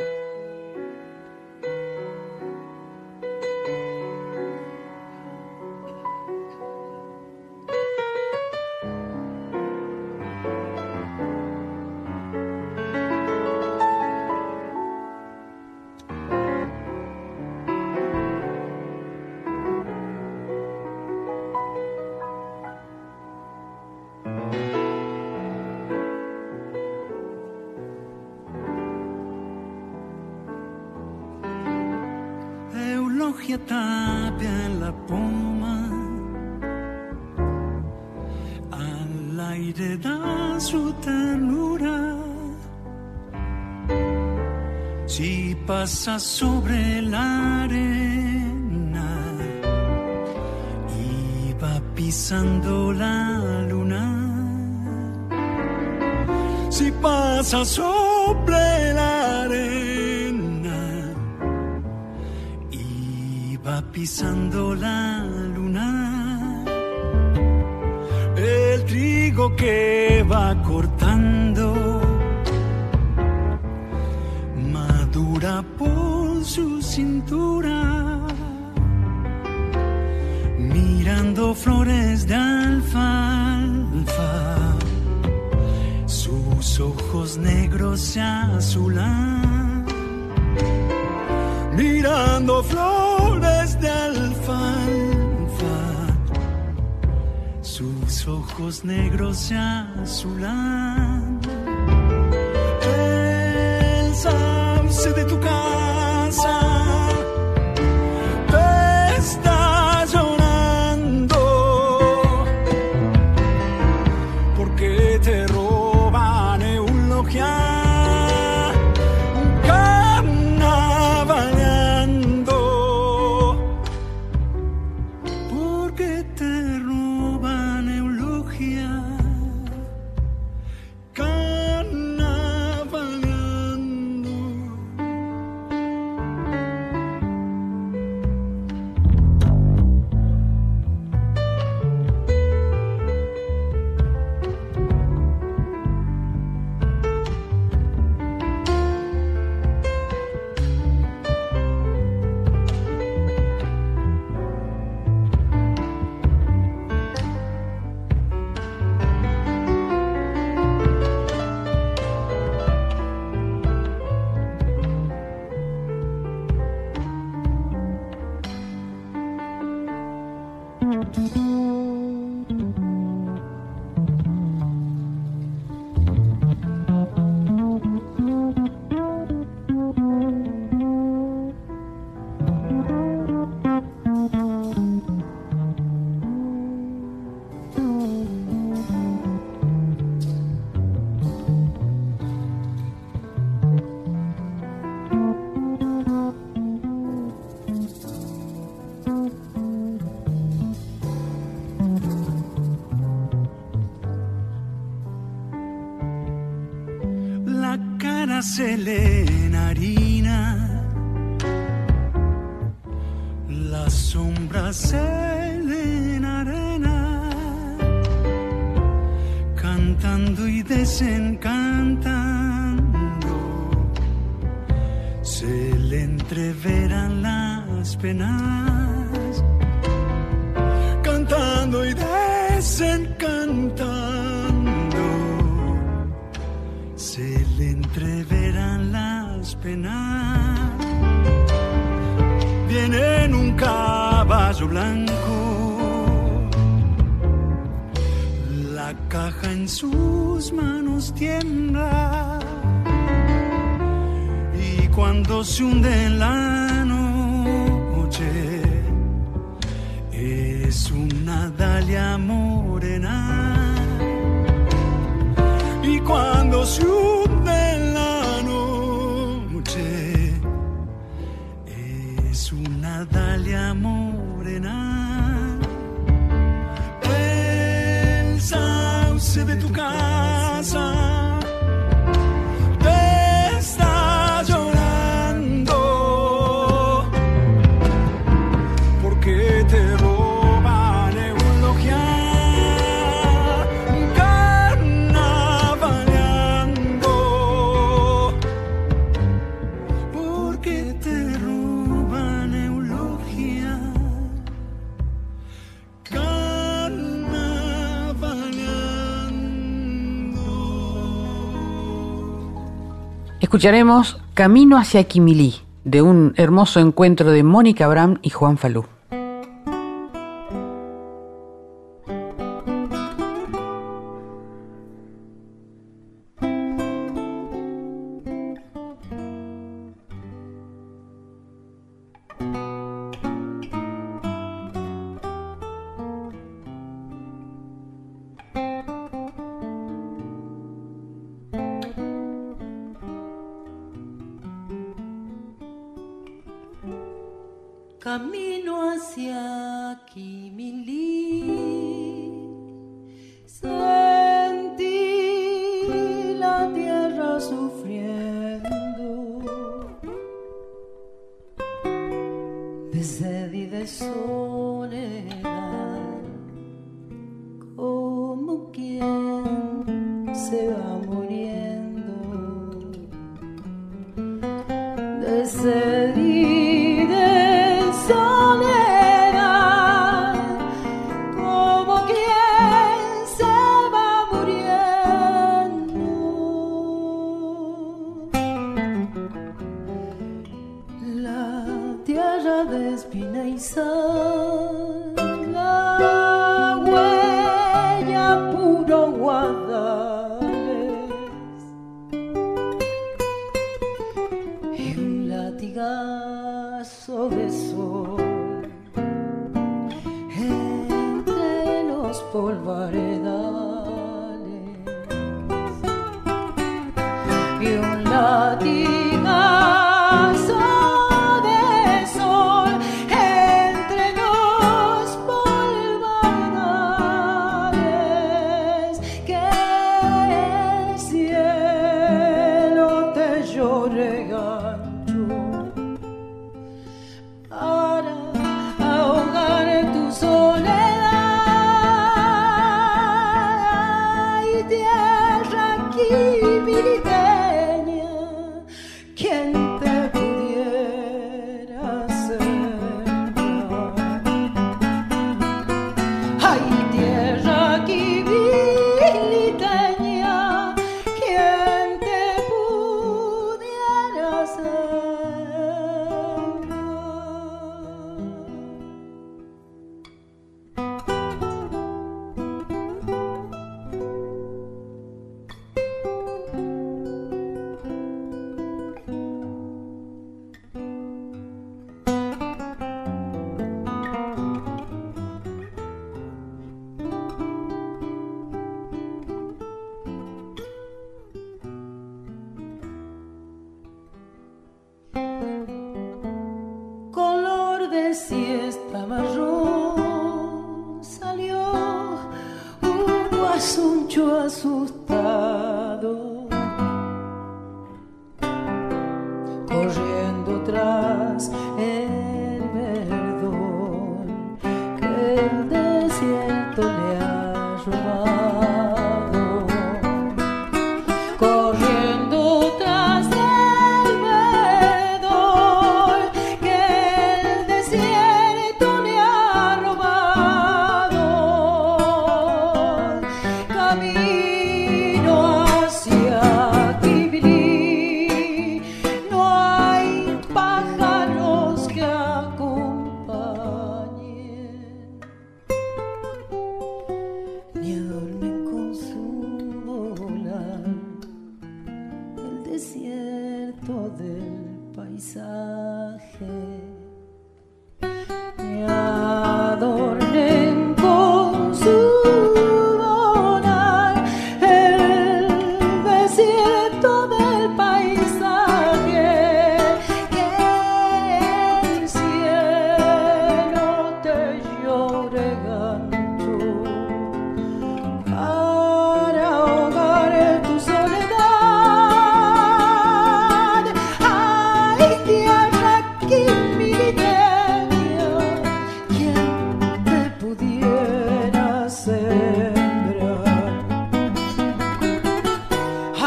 Pisando la luna. El trigo que va cortando ojos negros se azulan. El sauce de tu casa Escucharemos Camino hacia Quimilí, de un hermoso encuentro de Mónica Abraham y Juan Falú.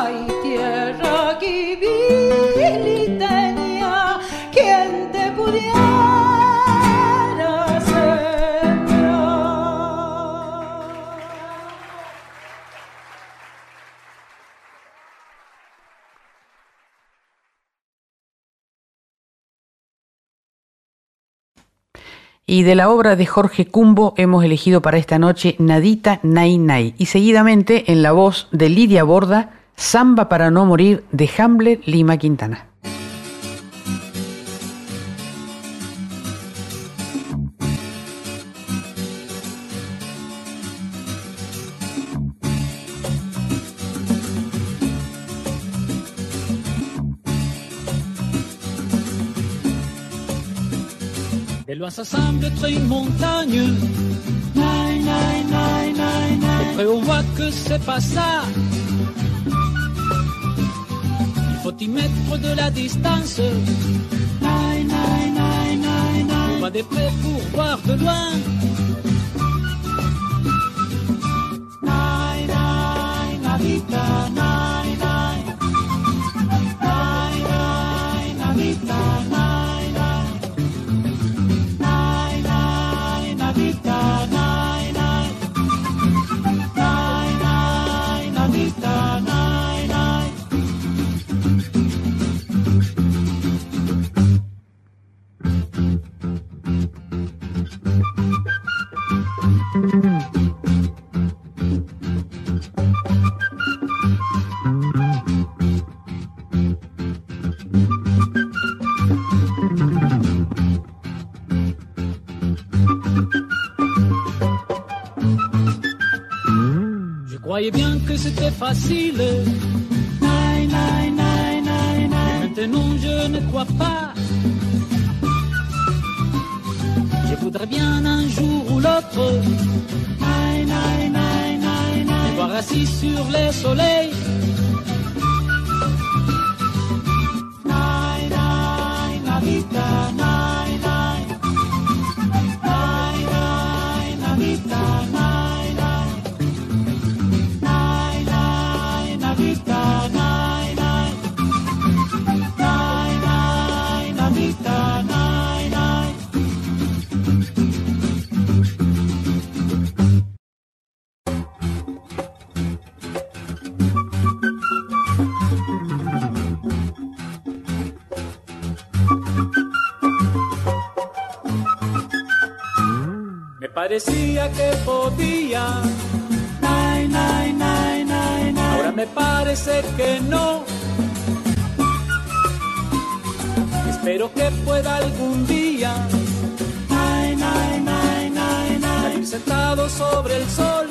ay tierra quien te pudiera. Y de la obra de Jorge Cumbo hemos elegido para esta noche Nadita Nay Nay y seguidamente en la voz de Lidia Borda Samba para no morir de Hamble Lima Quintana. Des lois s'assemblent, créent une montagne. Nine, nine, nine, nine, nine. Et après on voit que c'est pas ça. Faut y mettre de la distance. On va des près pour voir de loin. Nine, nine, nine, nine. C'était facile. Maintenant je ne crois pas. Je voudrais bien un jour ou l'autre. Me voir assis sur les soleils. Que podía. Nine, nine, nine. Ahora me parece que no. Espero que pueda algún día. Salir sentado sobre el sol.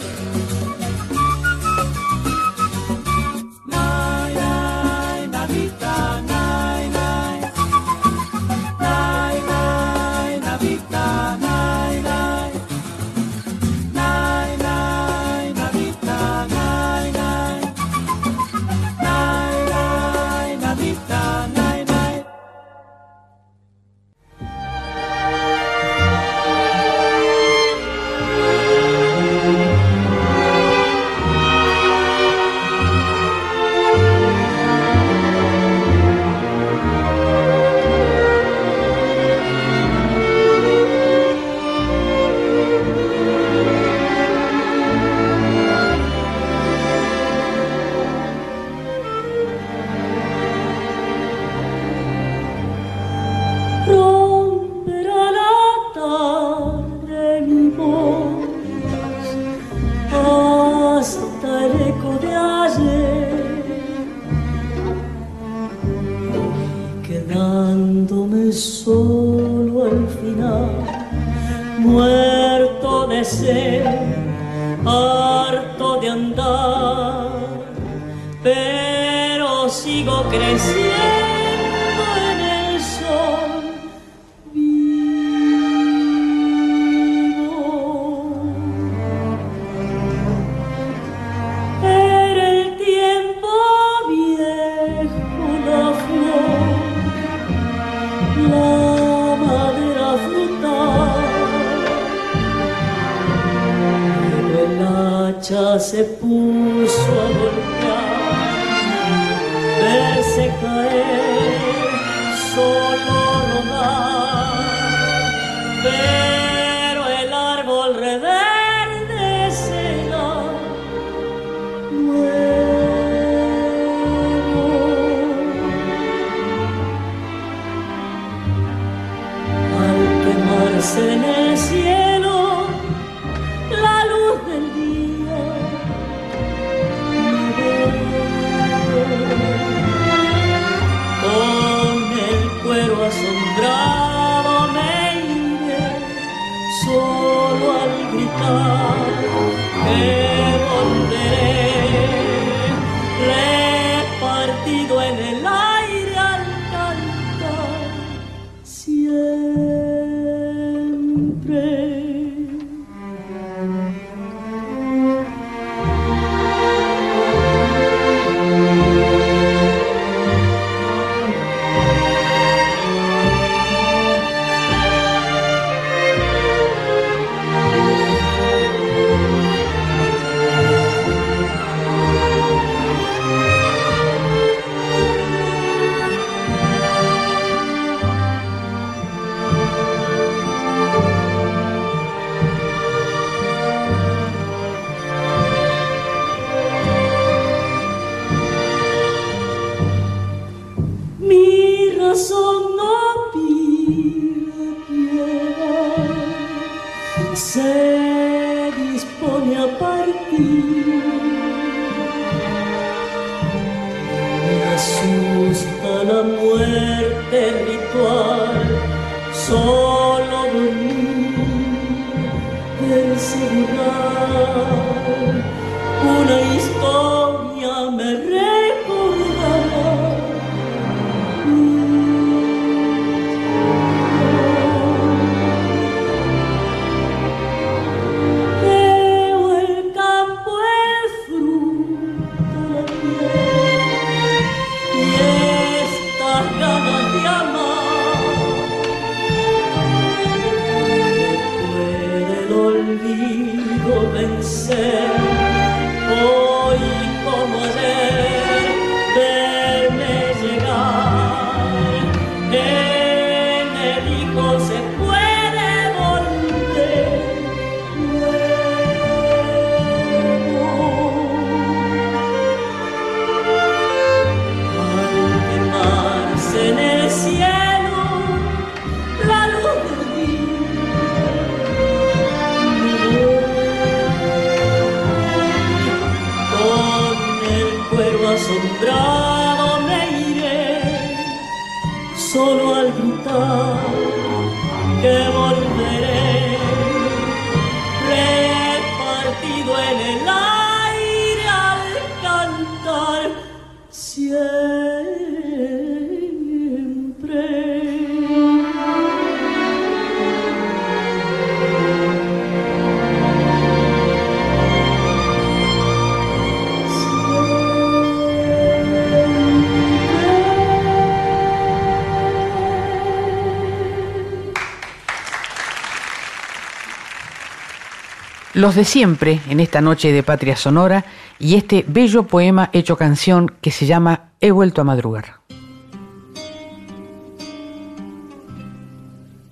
Los de siempre en esta noche de Patria Sonora y este bello poema hecho canción que se llama He vuelto a madrugar.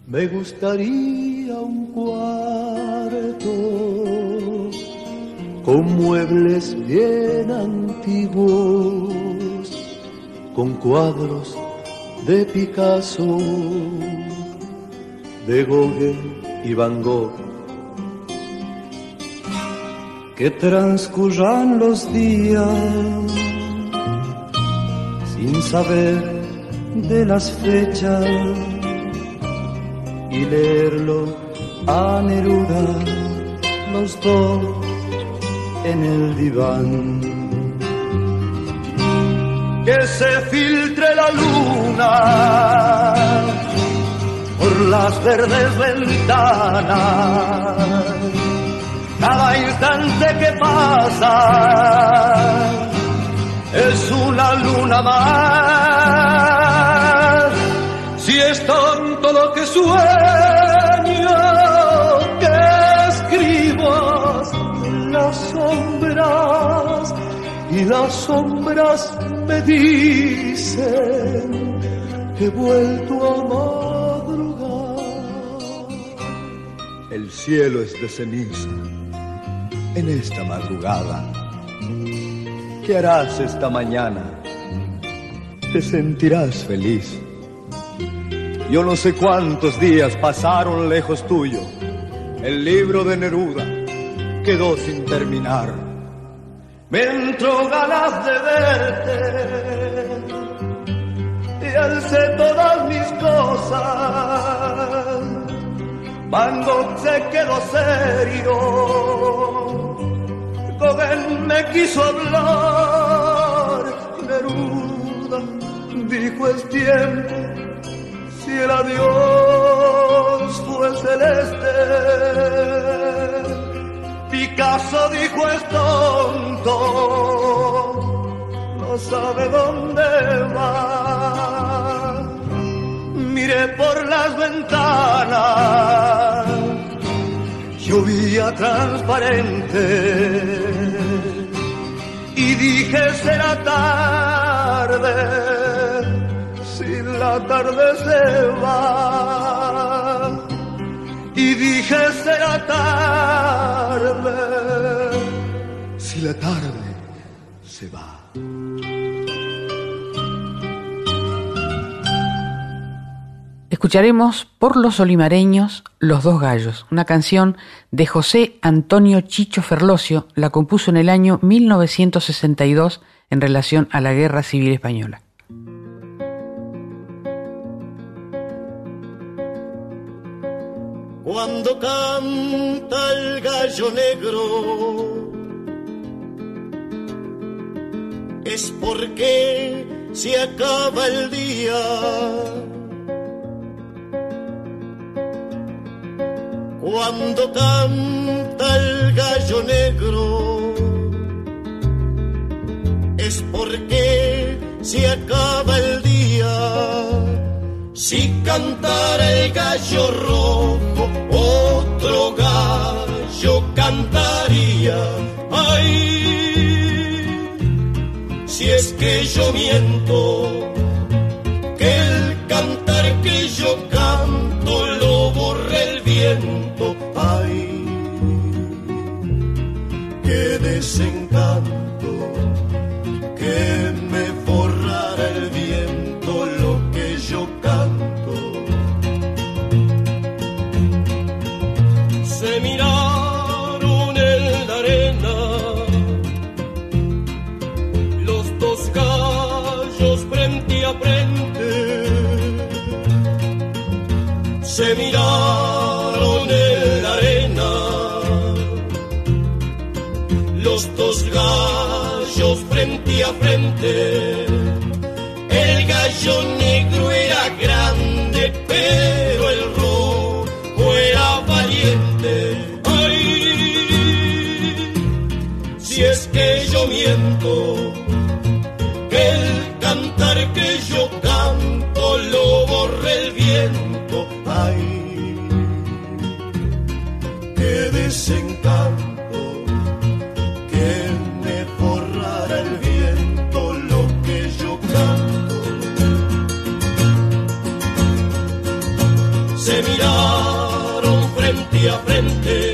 Me gustaría un cuarto con muebles bien antiguos, con cuadros de Picasso, de Gauguin y Van Gogh. Que transcurran los días sin saber de las fechas y leerlo a Neruda los dos en el diván. Que se filtre la luna por las verdes ventanas, cada instante que pasa es una luna más. Si es tonto lo que sueño, que escribas las sombras y las sombras me dicen que he vuelto a madrugar. el cielo es de ceniza. En esta madrugada, ¿qué harás esta mañana? Te sentirás feliz. Yo no sé cuántos días pasaron lejos tuyo. El libro de Neruda quedó sin terminar. Me entró ganas de verte y alcé todas mis cosas. Van Gogh se quedó serio, Gauguin me quiso hablar, Neruda dijo es tiempo, si el adiós fue celeste. Picasso dijo es tonto, no sabe dónde va. Miré por las ventanas, llovía transparente. Y dije será tarde. Si la tarde se va. Y dije será tarde. Si la tarde Escucharemos por los olimareños Los dos gallos, una canción de José Antonio Chicho Ferlosio, la compuso en el año 1962 en relación a la Guerra Civil Española. Cuando canta el gallo negro es porque se acaba el día. Cuando canta el gallo negro es porque se acaba el día. Si cantara el gallo rojo, otro gallo cantaría. Ay, si es que yo miento, que el cantar que yo canto lo borre el viento. Qué los dos gallos frente a frente. El gallo negro era grande, pero el rojo era valiente. Ay, si es que yo miento, que el cantar que yo canto lo borre el viento. Ay, qué desencanto frente a frente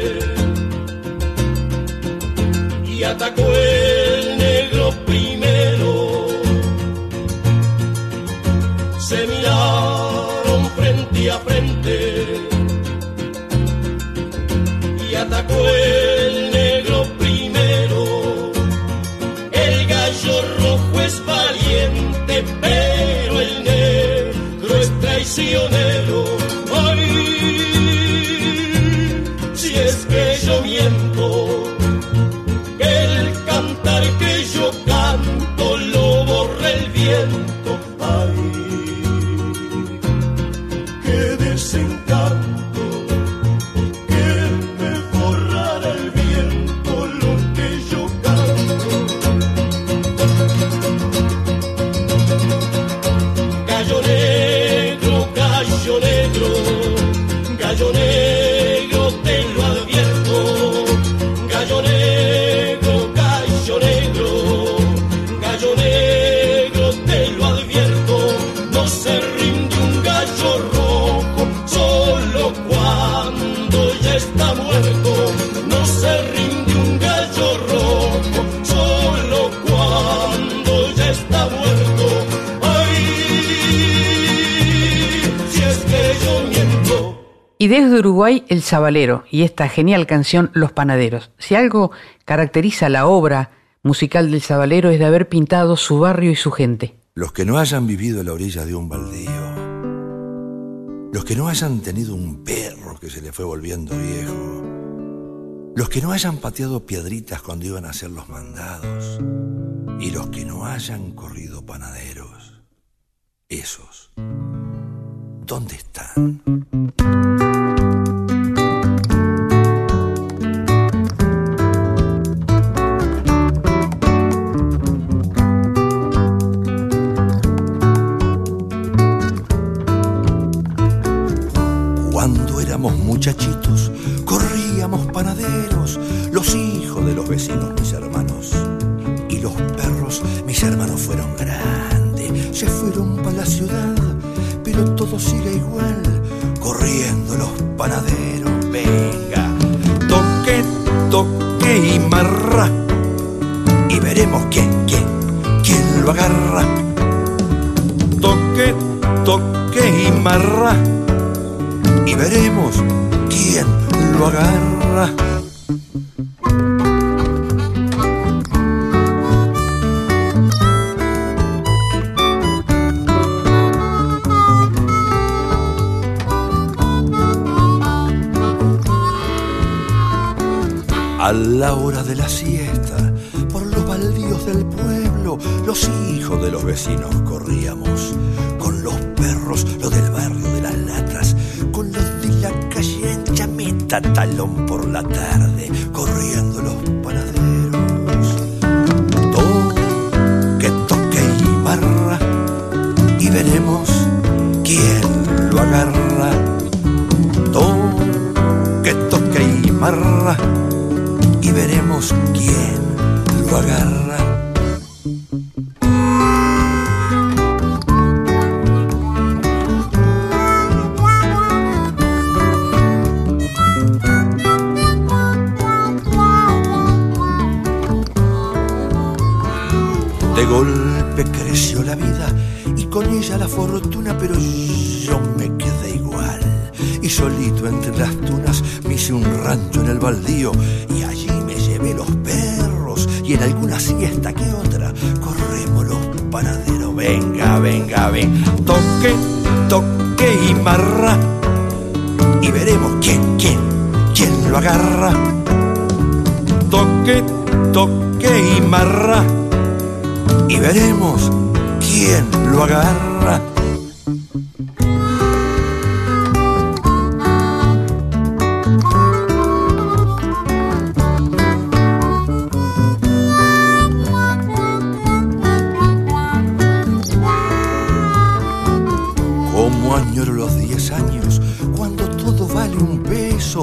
Uruguay El Zabalero y esta genial canción Los Panaderos. Si algo caracteriza la obra musical del Zabalero es de haber pintado su barrio y su gente. Los que no hayan vivido a la orilla de un baldío, los que no hayan tenido un perro que se le fue volviendo viejo, los que no hayan pateado piedritas cuando iban a hacer los mandados y los que no hayan corrido panaderos, esos, ¿dónde están? Muchachitos, corríamos panaderos, los hijos de los vecinos, mis hermanos. Y los perros, mis hermanos, fueron grandes, se fueron para la ciudad, pero todo sigue igual, corriendo los panaderos. Venga, toque, toque y marra, y veremos quién, quién, quién lo agarra. Toque, toque y marra y veremos quién lo agarra. A la hora de la siesta, por los baldíos del pueblo, los hijos de los vecinos corríamos. Con los perros, los del talón por la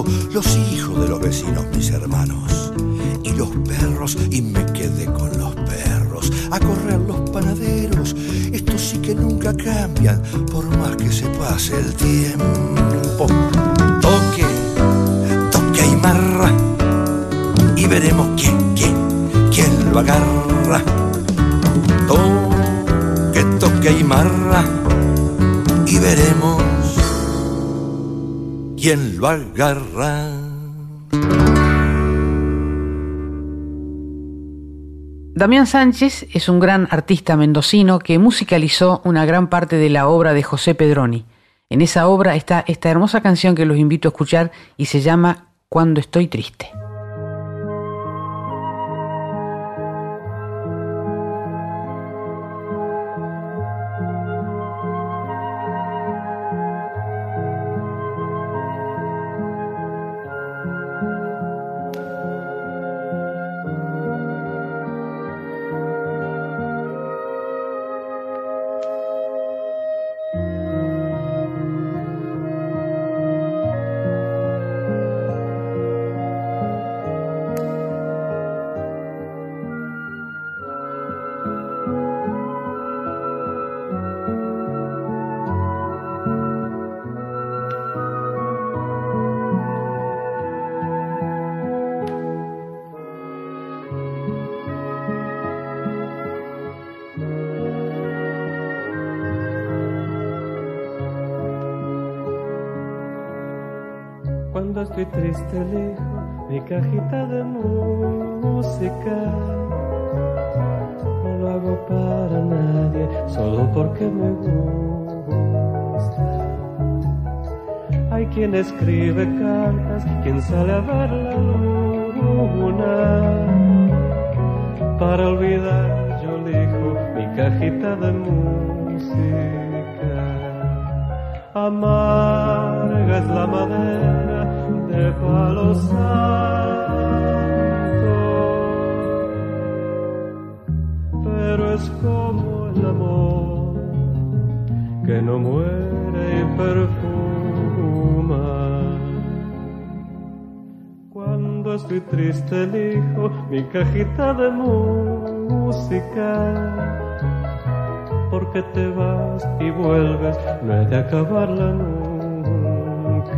peso, agarra. Damián Sánchez es un gran artista mendocino que musicalizó una gran parte de la obra de José Pedroni. En esa obra está esta hermosa canción que los invito a escuchar y se llama Cuando estoy triste. Triste elijo mi cajita mi cajita de música porque te vas y vuelves, no he de acabarla nunca.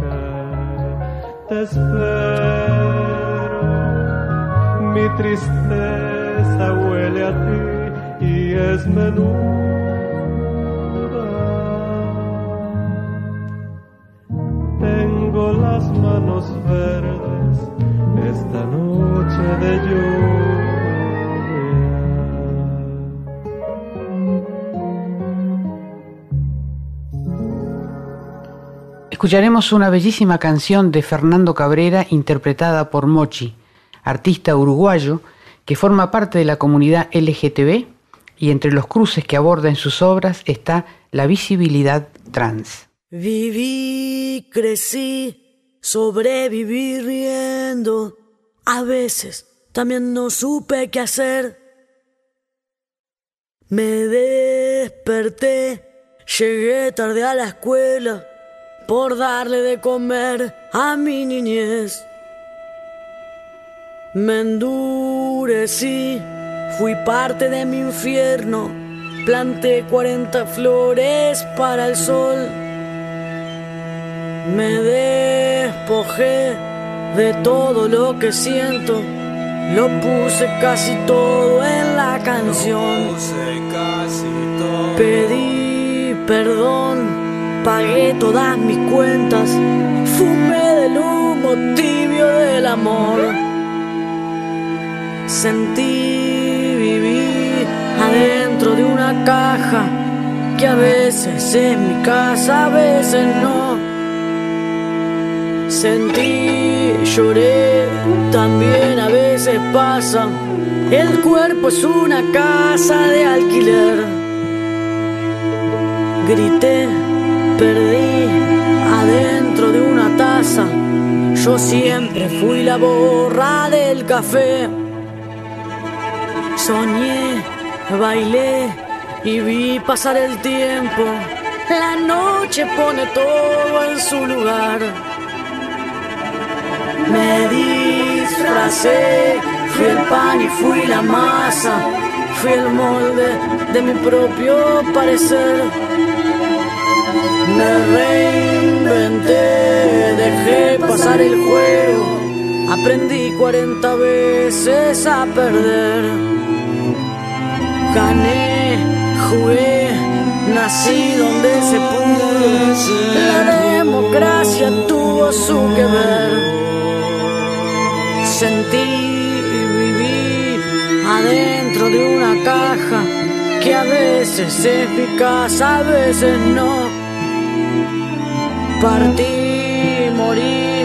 Te espero, mi tristeza huele a ti y es menuda. Escucharemos una bellísima canción de Fernando Cabrera interpretada por Mochi, artista uruguayo que forma parte de la comunidad LGTB y entre los cruces que aborda en sus obras está la visibilidad trans. Viví, crecí, sobreviví riendo. A veces también no supe qué hacer. Me desperté, llegué tarde a la escuela por darle de comer a mi niñez. Me endurecí, fui parte de mi infierno, planté 40 flores para el sol. Me despojé de todo lo que siento, lo puse casi todo en la canción. Pedí perdón, pagué todas mis cuentas, fumé del humo tibio del amor. Sentí vivir adentro de una caja que a veces es mi casa, a veces no. Sentí, lloré, también a veces pasa. El cuerpo es una casa de alquiler. Grité, perdí adentro de una taza. Yo siempre fui la borra del café. Soñé, bailé y vi pasar el tiempo. La noche pone todo en su lugar. Me disfracé, fui el pan y fui la masa, fui el molde de mi propio parecer. Me reinventé, dejé pasar el juego, aprendí 40 veces a perder. Gané, jugué, nací donde se pudo, la democracia tuvo su que ver sentí y viví adentro de una caja que a veces es casa, a veces no. Partí, morí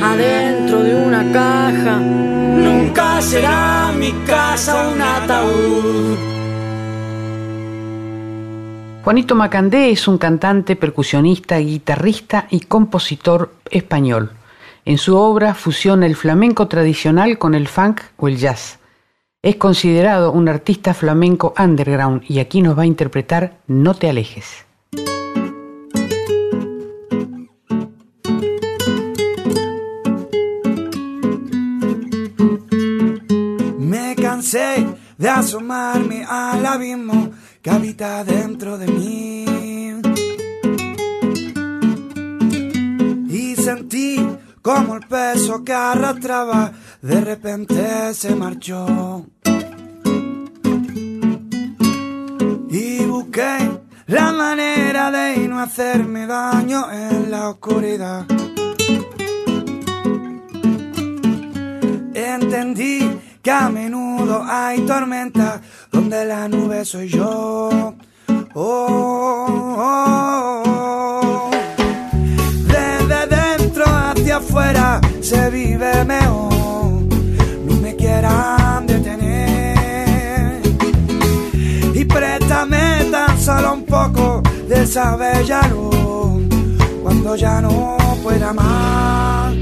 adentro de una caja, nunca será mi casa un ataúd. Juanito Macandé es un cantante, percusionista, guitarrista y compositor español. En su obra fusiona el flamenco tradicional con el funk o el jazz. Es considerado un artista flamenco underground y aquí nos va a interpretar No te alejes. de asomarme al abismo que habita dentro de mí. Y sentí como el peso que arrastraba de repente se marchó. Y busqué la manera de no hacerme daño en la oscuridad. Entendí que a menudo hay tormentas donde la nube soy yo. Oh, oh, oh, Desde dentro hacia afuera se vive mejor. No me quieran detener. Y préstame tan solo un poco de esa cuando ya no pueda más.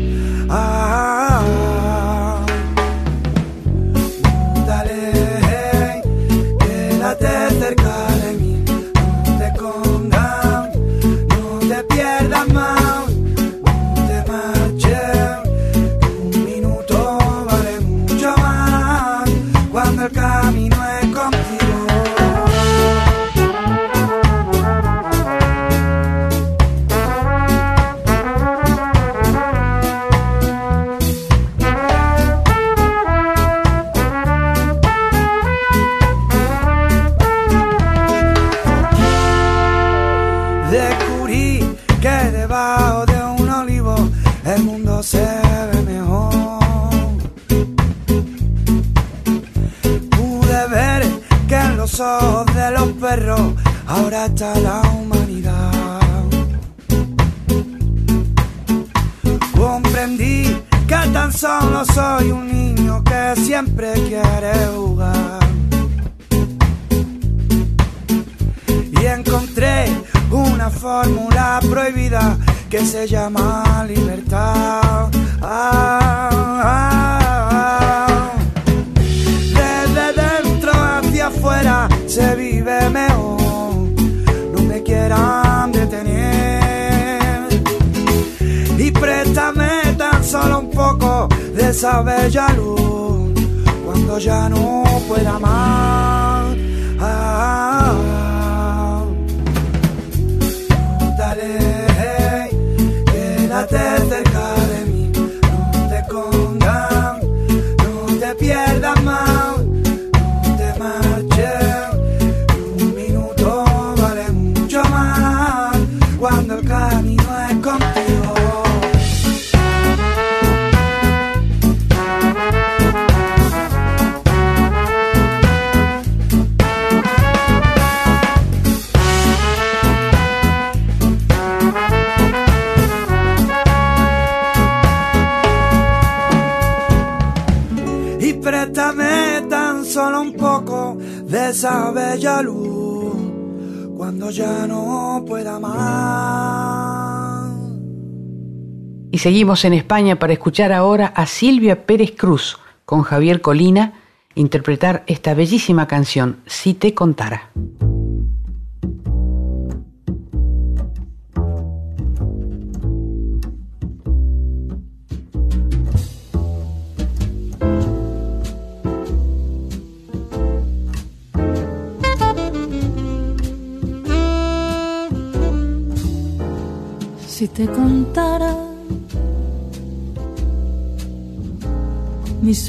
seguimos en España para escuchar ahora a Silvia Pérez Cruz con Javier Colina interpretar esta bellísima canción, Si te contara.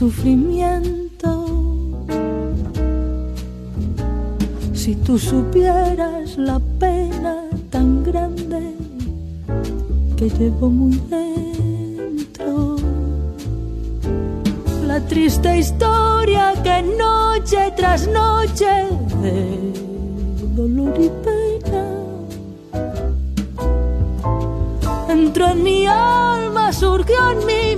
sufrimiento. Si tú supieras la pena tan grande que llevo muy dentro, la triste historia que noche tras noche de dolor y pena entró en mi alma, surgió en mí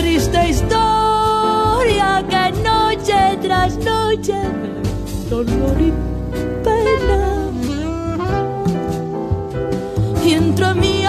triste historia que noche tras noche dolor y pena. Y entre mi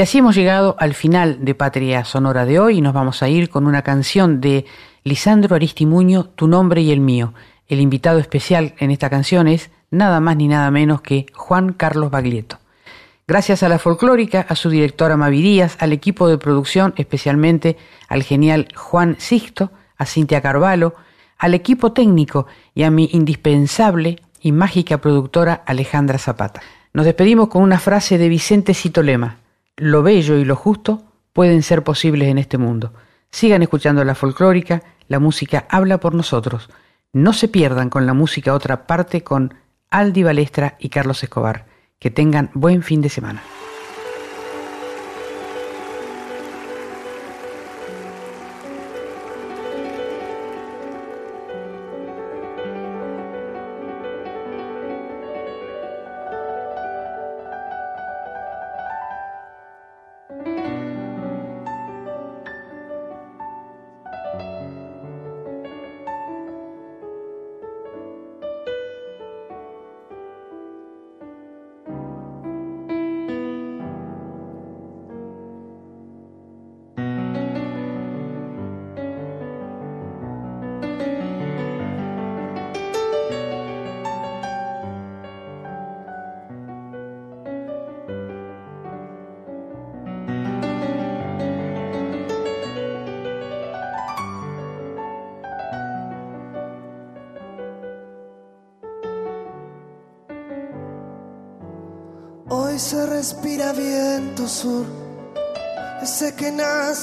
Y así hemos llegado al final de Patria Sonora de hoy y nos vamos a ir con una canción de Lisandro Aristimuño, Tu nombre y el mío. El invitado especial en esta canción es nada más ni nada menos que Juan Carlos Baglietto. Gracias a la folclórica, a su directora Mavi Díaz, al equipo de producción, especialmente al genial Juan Sixto, a Cintia Carvalho, al equipo técnico y a mi indispensable y mágica productora Alejandra Zapata. Nos despedimos con una frase de Vicente Citolema. Lo bello y lo justo pueden ser posibles en este mundo. Sigan escuchando la folclórica, la música habla por nosotros. No se pierdan con la música otra parte con Aldi Balestra y Carlos Escobar. Que tengan buen fin de semana.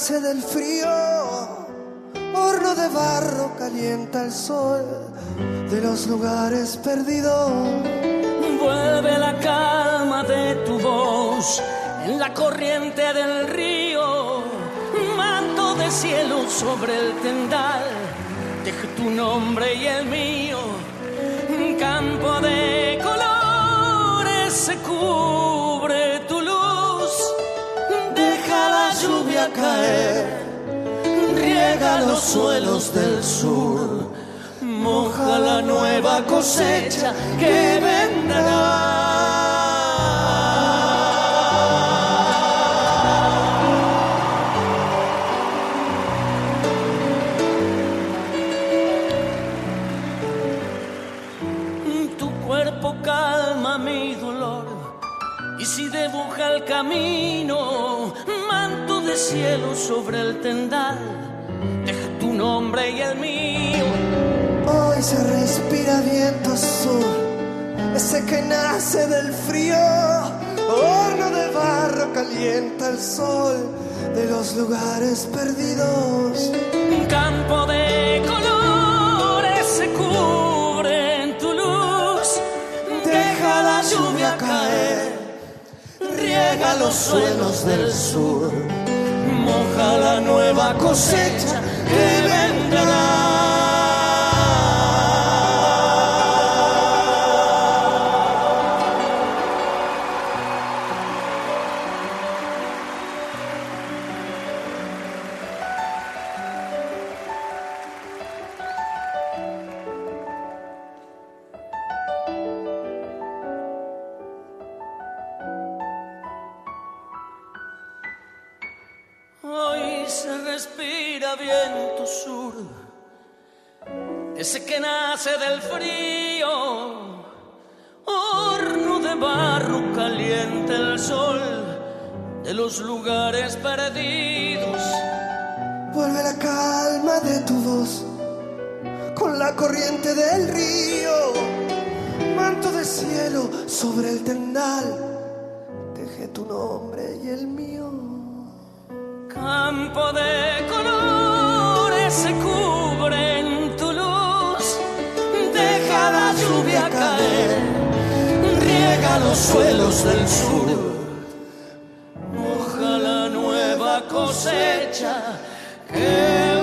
Del frío. Horno de barro calienta el sol de los lugares perdidos. Vuelve la calma de tu voz en la corriente del río. Manto de cielo sobre el tendal, deja tu nombre y el mío. Un campo de colores se caer, riega los suelos del sur. Moja la nueva cosecha que vendrá. Tu cielo sobre el tendal, deja tu nombre y el mío. Hoy se respira viento sur, ese que nace del frío. Horno de barro calienta el sol de los lugares perdidos. Un campo de colores se cubre en tu luz. Deja la lluvia caer, riega los suelos del sur, la nueva cosecha que vendrá. Los lugares perdidos. Vuelve la calma de tu voz con la corriente del río, manto de cielo sobre el tendal. Dejé tu nombre y el mío. Campo de colores se cubre en tu luz, deja la lluvia caer, riega los suelos del sur, cosecha que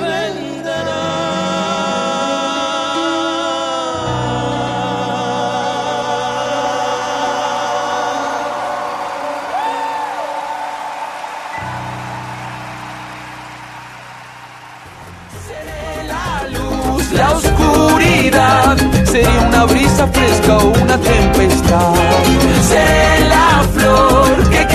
La oscuridad sería una brisa fresca o una tempestad. Seré la flor que